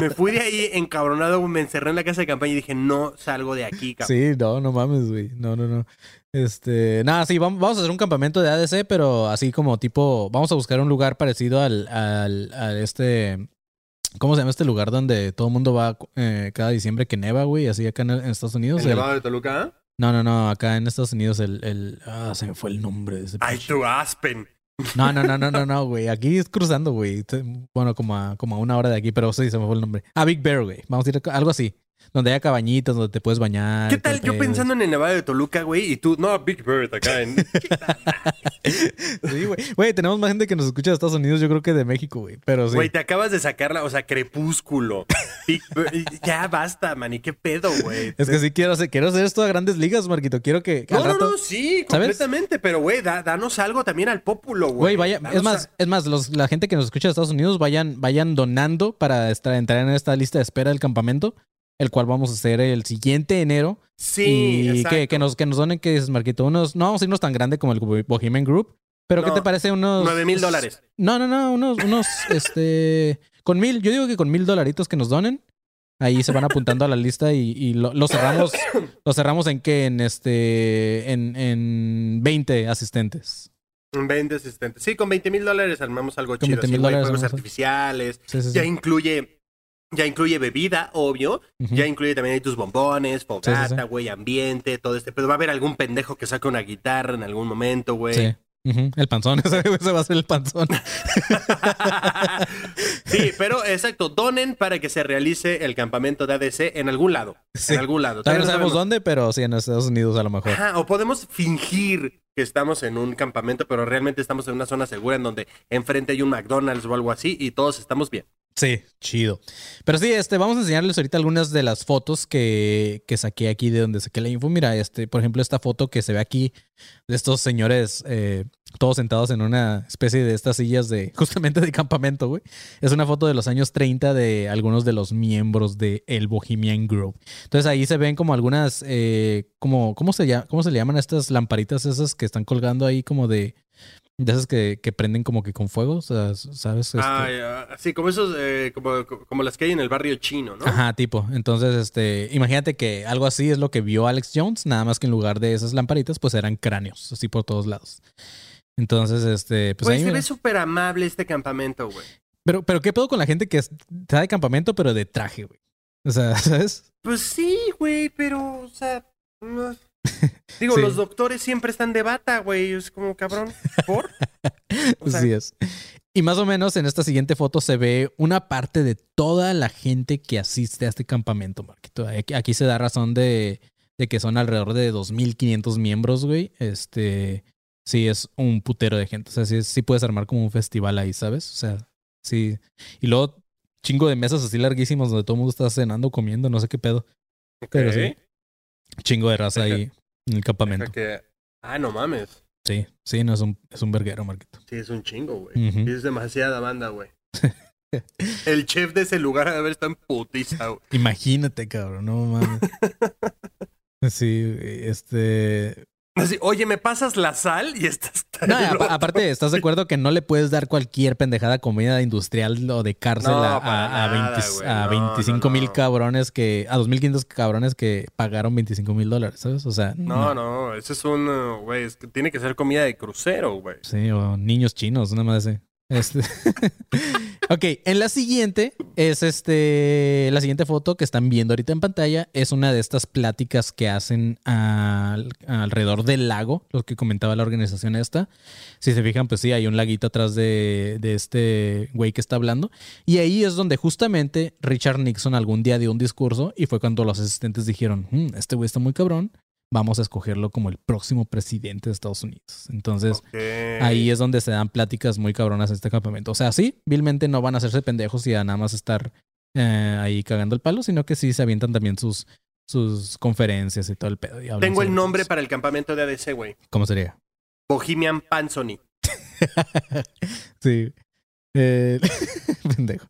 me fui de ahí encabronado, me encerré en la casa de campaña y dije, no salgo de aquí, cabrón. Sí, no, no mames, güey. No, no, no. Este, nada, sí, vamos, vamos a hacer un campamento de ADC, pero así como tipo, vamos a buscar un lugar parecido al, al, al este, ¿cómo se llama este lugar donde todo el mundo va eh, cada diciembre que neva, güey? Así acá en, en Estados Unidos. ¿El el- Nevado de Toluca? no, no, no, acá en Estados Unidos el, el, ah, se me fue el nombre de ese Ay, tu Aspen. No, no, no, no, no, no, güey. Aquí es cruzando, güey. Bueno, como a, como a una hora de aquí, pero sí, se me fue el nombre. Ah, Big Bear, güey. Vamos a ir a algo así. Donde haya cabañitas, donde te puedes bañar. ¿Qué tal yo pensando en el Nevado de Toluca, güey? Y tú, no, Big Bird acá en... Sí, güey. Güey, tenemos más gente que nos escucha de Estados Unidos, yo creo que de México, güey. Pero sí. Güey, te acabas de sacarla, o sea, Crepúsculo. Big Bird. Ya basta, man. ¿Y qué pedo, güey? Es que sí quiero hacer, quiero hacer esto a grandes ligas, Marquito. Quiero que No, al no, rato. no, sí, ¿sabes? completamente. Pero, güey, da- danos algo también al pópulo, güey. Güey, vaya, Danos es más, a- es más, los- la gente que nos escucha de Estados Unidos vayan, vayan donando para estar, entrar en esta lista de espera del campamento, el cual vamos a hacer el siguiente enero. Sí, y que, que nos, que nos donen, que dices, Marquito, unos, no vamos a irnos tan grande como el Bohemian Group, pero ¿qué No, te parece unos... Nueve mil dólares. No, no, no, unos, unos, este, con mil, yo digo que con mil dolaritos que nos donen, ahí se van apuntando a la lista y, y lo, lo cerramos, lo cerramos en qué, en este, en, en 20 asistentes. Un 20 asistentes. Sí, con 20 mil dólares armamos algo Con chido. 20,000 sí, güey, dólares fuegos armamos algo. artificiales. Sí, sí, sí. Ya incluye... Ya incluye bebida, obvio. Ya incluye también ahí tus bombones, fogata, Sí, sí, sí. güey, ambiente, todo este. Pero va a haber algún pendejo que saque una guitarra en algún momento, güey. Sí. El panzón, ese ese va a ser el panzón. sí, pero exacto, donen para que se realice el campamento de ADC en algún lado. Sí. En algún lado. Todavía no sabemos sabemos. dónde, pero sí en Estados Unidos a lo mejor. Ajá, o podemos fingir que estamos en un campamento, pero realmente estamos en una zona segura en donde enfrente hay un McDonald's o algo así y todos estamos bien. Sí, chido. Pero sí, este, vamos a enseñarles ahorita algunas de las fotos que, que saqué aquí de donde saqué la info. Mira, este, por ejemplo, esta foto que se ve aquí de estos señores eh, todos sentados en una especie de estas sillas de justamente de campamento, güey. Es una foto de los años 30 de algunos de los miembros de el Bohemian Group. Entonces ahí se ven como algunas, eh, como, ¿cómo se llama, cómo se le llaman a estas lamparitas esas que están colgando ahí como de, de esas que, que prenden como que con fuego, o sea, ¿sabes? Este- Ah, ya, sí, como esos, eh, como, como las que hay en el barrio chino, ¿no? Ajá, tipo. Entonces, este, imagínate que algo así es lo que vio Alex Jones, nada más que en lugar de esas lamparitas, pues eran cráneos, así por todos lados. Entonces, este, pues Güey, ahí se mira. ve súper amable este campamento, güey. Pero, pero qué pedo con la gente que es- está de campamento, pero de traje, güey. O sea, ¿sabes? Pues sí, güey, pero, o sea. no. Digo, Sí. los doctores siempre están de bata, güey. Es como cabrón. ¿Por? O sea, Así es. Y más o menos en esta siguiente foto se ve una parte de toda la gente que asiste a este campamento, Marquito. Aquí, aquí se da razón de, de que son alrededor de 2.500 miembros, güey. Este, sí, es un putero de gente. O sea, sí, sí puedes armar como un festival ahí, ¿sabes? O sea, sí. Y luego chingo de mesas así larguísimas donde todo el mundo está cenando, comiendo, no sé qué pedo. Pero sí. Chingo de raza ahí en el campamento. Que- Ah, no mames. Sí, sí, no es un, es un verguero, Marquito. Sí, es un chingo, güey. Es demasiada banda, güey. El chef de ese lugar de haber estado en putiza, güey. Imagínate, cabrón, no mames. Sí, este. Así, oye, ¿me pasas la sal? Y estás No, aparte, ¿estás de acuerdo que no le puedes dar cualquier pendejada comida industrial o de cárcel No, a, a, a nada, 20 güey. a No, 25 no, mil no. cabrones que. a 2.500 cabrones que pagaron 25 mil dólares, ¿sabes? O sea. No, no, ese es un, güey, es que tiene que ser comida de crucero, güey. Sí, o niños chinos, nada más así. Este. ok, en la siguiente es este. La siguiente foto que están viendo ahorita en pantalla es una de estas pláticas que hacen al- alrededor del lago, lo que comentaba la organización esta. Si se fijan, pues sí, hay un laguito atrás de, de este güey que está hablando. Y ahí es donde justamente Richard Nixon algún día dio un discurso y fue cuando los asistentes dijeron: "Mm, Este güey está muy cabrón. Vamos a escogerlo como el próximo presidente de Estados Unidos. Entonces. Ahí es donde se dan pláticas muy cabronas en este campamento. O sea, sí, vilmente no van a hacerse pendejos y a nada más estar eh, ahí cagando el palo, sino que sí se avientan también sus, sus conferencias y todo el pedo. y Tengo el nombre para el campamento de ADC, güey. ¿Cómo sería? Bohemian Pansony. sí. Eh, pendejo.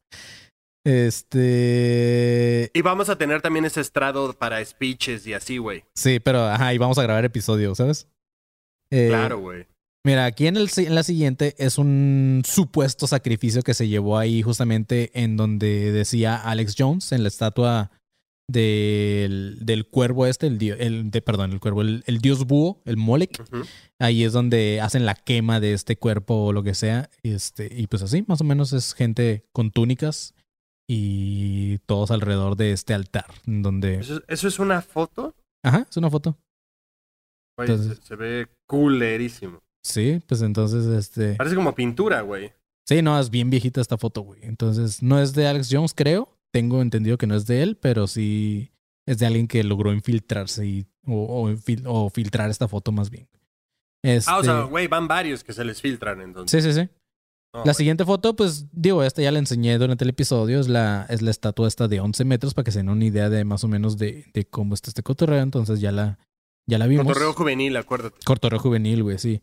Este. Y vamos a tener también ese estrado para speeches y así, güey. Sí, pero ajá, y vamos a grabar episodios, ¿sabes? Eh, Claro, güey. Mira, aquí en, el, en la siguiente es un supuesto sacrificio que se llevó ahí justamente en donde decía Alex Jones en la estatua del, del cuervo este, el, el de, perdón, el cuervo, el, el dios búho, el Molek. Ahí es donde hacen la quema de este cuerpo o lo que sea. Este, y pues así, más o menos es gente con túnicas y todos alrededor de este altar. Donde. ¿Eso, eso es una foto? Ajá, es una foto. Güey, Entonces- se, se ve culerísimo. Sí, pues entonces, este. Parece como pintura, güey. Sí, no, es bien viejita esta foto, güey. Entonces, no es de Alex Jones, creo. Tengo entendido que no es de él, pero sí es de alguien que logró infiltrarse y, o, o infil- o filtrar esta foto más bien. Este, Ah, o sea, güey, van varios que se les filtran entonces. sí, sí, sí. La siguiente foto, pues digo, esta ya la enseñé durante el episodio, es la, es la estatua esta de 11 metros para que se den una idea de más o menos de, de cómo está este cotorreo. Entonces ya la, ya la vimos. Cotorreo juvenil, acuérdate. Cotorreo juvenil, güey, sí.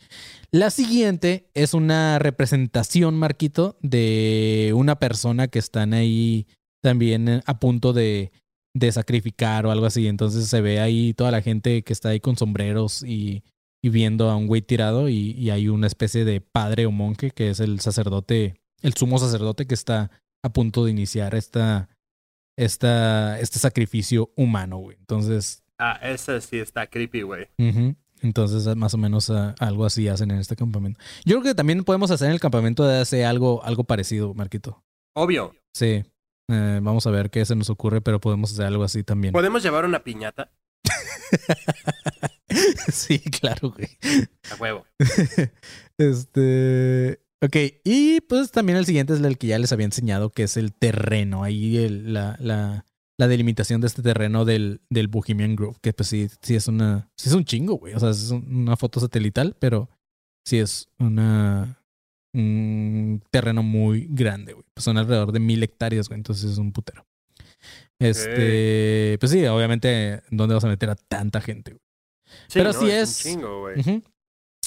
La siguiente es una representación, Marquito, de una persona que están ahí también eh, a punto de, de sacrificar o algo así. Entonces se ve ahí toda la gente que está ahí con sombreros y, y viendo a un güey tirado y, y hay una especie de padre o monje que es el sacerdote, el sumo sacerdote que está a punto de iniciar esta, esta, este sacrificio humano, güey. Entonces Ah, esa sí está creepy, güey. Entonces, más o menos algo así hacen en este campamento. Yo creo que también podemos hacer en el campamento de AC algo, algo parecido, Marquito. Obvio. Sí. Eh, vamos a ver qué se nos ocurre, pero podemos hacer algo así también. ¿Podemos llevar una piñata? sí, claro, güey. A huevo. Este. Ok, y pues también el siguiente es el que ya les había enseñado, que es el terreno. Ahí el- la, la, la delimitación de este terreno del, del Bohemian Grove, que pues sí, sí es una. Sí es un chingo, güey. O sea, es un- una foto satelital, pero sí es una. Un terreno muy grande, güey. Pues son alrededor de mil hectáreas, güey. Entonces es un putero. Este. Pues sí, obviamente, ¿dónde vas a meter a tanta gente, güey? Sí, Pero no, sí es- chingo, güey. Ujú.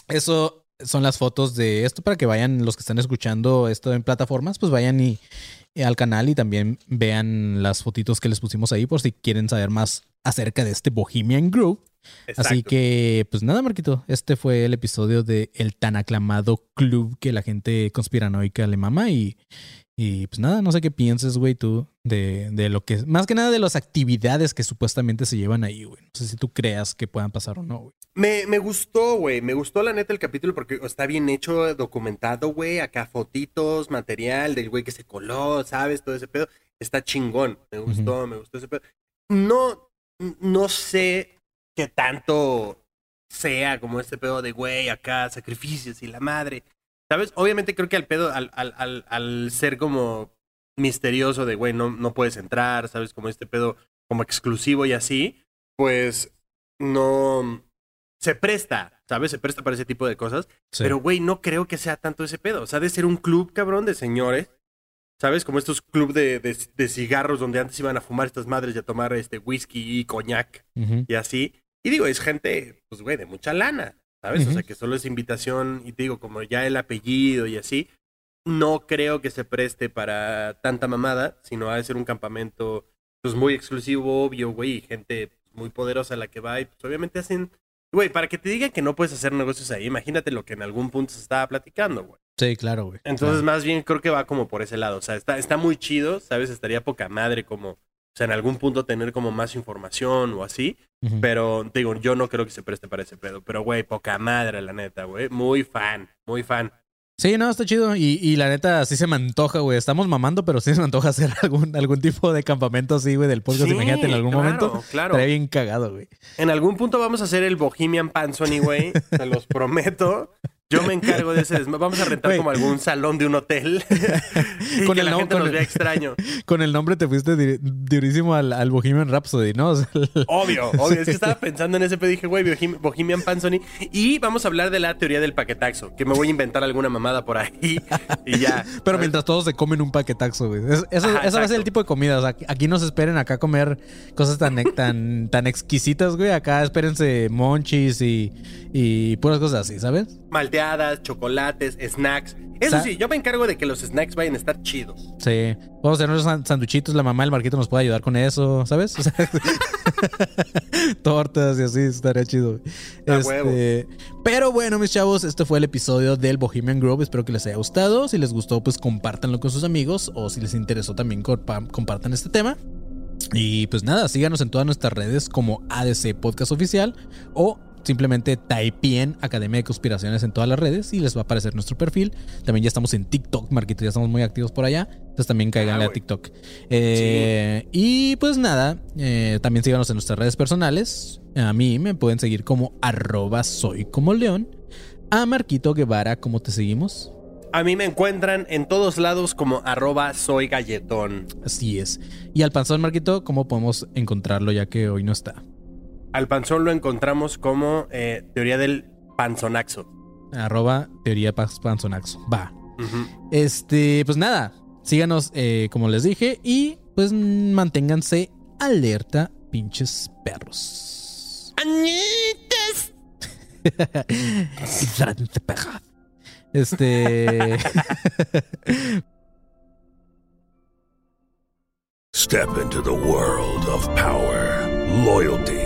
Eso son las fotos de esto para que vayan los que están escuchando esto en plataformas, pues vayan y, y al canal y también vean las fotitos que les pusimos ahí por si quieren saber más acerca de este Bohemian Grove. Así que, pues nada, Marquito, este fue el episodio de el tan aclamado club que la gente conspiranoica le mama y, y pues nada, no sé qué pienses, güey, tú de, de lo que, más que nada de las actividades que supuestamente se llevan ahí, güey. No sé si tú creas que puedan pasar o no, güey. Me, me gustó, güey. Me gustó la neta el capítulo porque está bien hecho, documentado, güey. Acá fotitos, material del güey que se coló, ¿sabes? Todo ese pedo. Está chingón. Me gustó, me gustó ese pedo. No, no sé qué tanto sea como este pedo de güey, acá, sacrificios y la madre. ¿Sabes? Obviamente creo que al pedo, al, al, al, al ser como misterioso de güey, no, no puedes entrar, ¿sabes? Como este pedo como exclusivo y así, pues no se presta, ¿sabes? Se presta para ese tipo de cosas. Sí. Pero, güey, no creo que sea tanto ese pedo. O sea, de ser un club, cabrón, de señores. ¿Sabes? Como estos club de, de, de cigarros donde antes iban a fumar estas madres y a tomar este whisky y coñac y así. Y digo, es gente, pues, güey, de mucha lana, ¿sabes? O sea, que solo es invitación y te digo, como ya el apellido y así. No creo que se preste para tanta mamada, sino ha de ser un campamento, pues, muy exclusivo, obvio, güey, y gente muy poderosa la que va y, pues, obviamente hacen... Güey, para que te digan que no puedes hacer negocios ahí, imagínate lo que en algún punto se estaba platicando, güey. Sí, claro, güey. Entonces, Claro. más bien creo que va como por ese lado. O sea, está, está muy chido, ¿sabes? Estaría poca madre como, o sea, en algún punto tener como más información o así. Ujú. Pero, te digo, yo no creo que se preste para ese pedo. Pero, güey, poca madre, la neta, güey. Muy fan, muy fan. Sí, no, está chido. Y, y la neta, sí se me antoja, güey. Estamos mamando, pero sí se me antoja hacer algún, algún tipo de campamento así, güey, del podcast. Sí, Imagínate en algún claro, momento. Claro. Estaría bien cagado, güey. En algún punto vamos a hacer el Bohemian Panzoni, güey. Se los prometo. Yo me encargo de ese desma- Vamos a rentar como algún salón de un hotel. y Con que el la nom- gente con nos el- vea extraño. Con el nombre te fuiste di- durísimo al, al Bohemian Rhapsody, ¿no? O sea, Obvio, obvio. Es que estaba pensando en ese pedo y dije, güey, Bohem- Bohemian Panzoni. Y vamos a hablar de la teoría del paquetaxo, que me voy a inventar alguna mamada por ahí y ya. pero mientras todos se comen un paquetaxo, güey. Es- Eso, Ajá, va a ser el tipo de comida. O sea, aquí no se esperen acá comer cosas tan, tan, tan exquisitas, güey. Acá espérense monchis y, y puras cosas así, ¿sabes? Malteadas, chocolates, snacks. Eso sí, yo me encargo de que los snacks vayan a estar chidos. Sí. Vamos a hacer unos san- sanduchitos. La mamá del Marquito nos puede ayudar con eso, ¿sabes? O sea, tortas y así, estaría chido. A Este, pero bueno, mis chavos, este fue el episodio del Bohemian Grove. Espero que les haya gustado. Si les gustó, pues compártanlo con sus amigos. O si les interesó, también compa- compartan este tema. Y pues nada, síganos en todas nuestras redes como ADC Podcast Oficial o simplemente typeen Academia de Conspiraciones en todas las redes y les va a aparecer nuestro perfil. También ya estamos en TikTok, Marquito, ya estamos muy activos por allá. Entonces también cáiganle Ah, a. TikTok. Eh, Y pues nada, eh, también síganos en nuestras redes personales. A mí me pueden seguir como arroba soy como león. A Marquito Guevara, ¿cómo te seguimos? A mí me encuentran en todos lados como arroba soy galletón. Así es. Y al panzón, Marquito, ¿cómo podemos encontrarlo ya que hoy no está? Al panzón lo encontramos como eh, teoría del panzonaxo. Arroba teoría panzonaxo. Va. Este, pues nada. Síganos, eh, como les dije. Y pues manténganse alerta, pinches perros. Perra. Este. Step into the world of power, loyalty,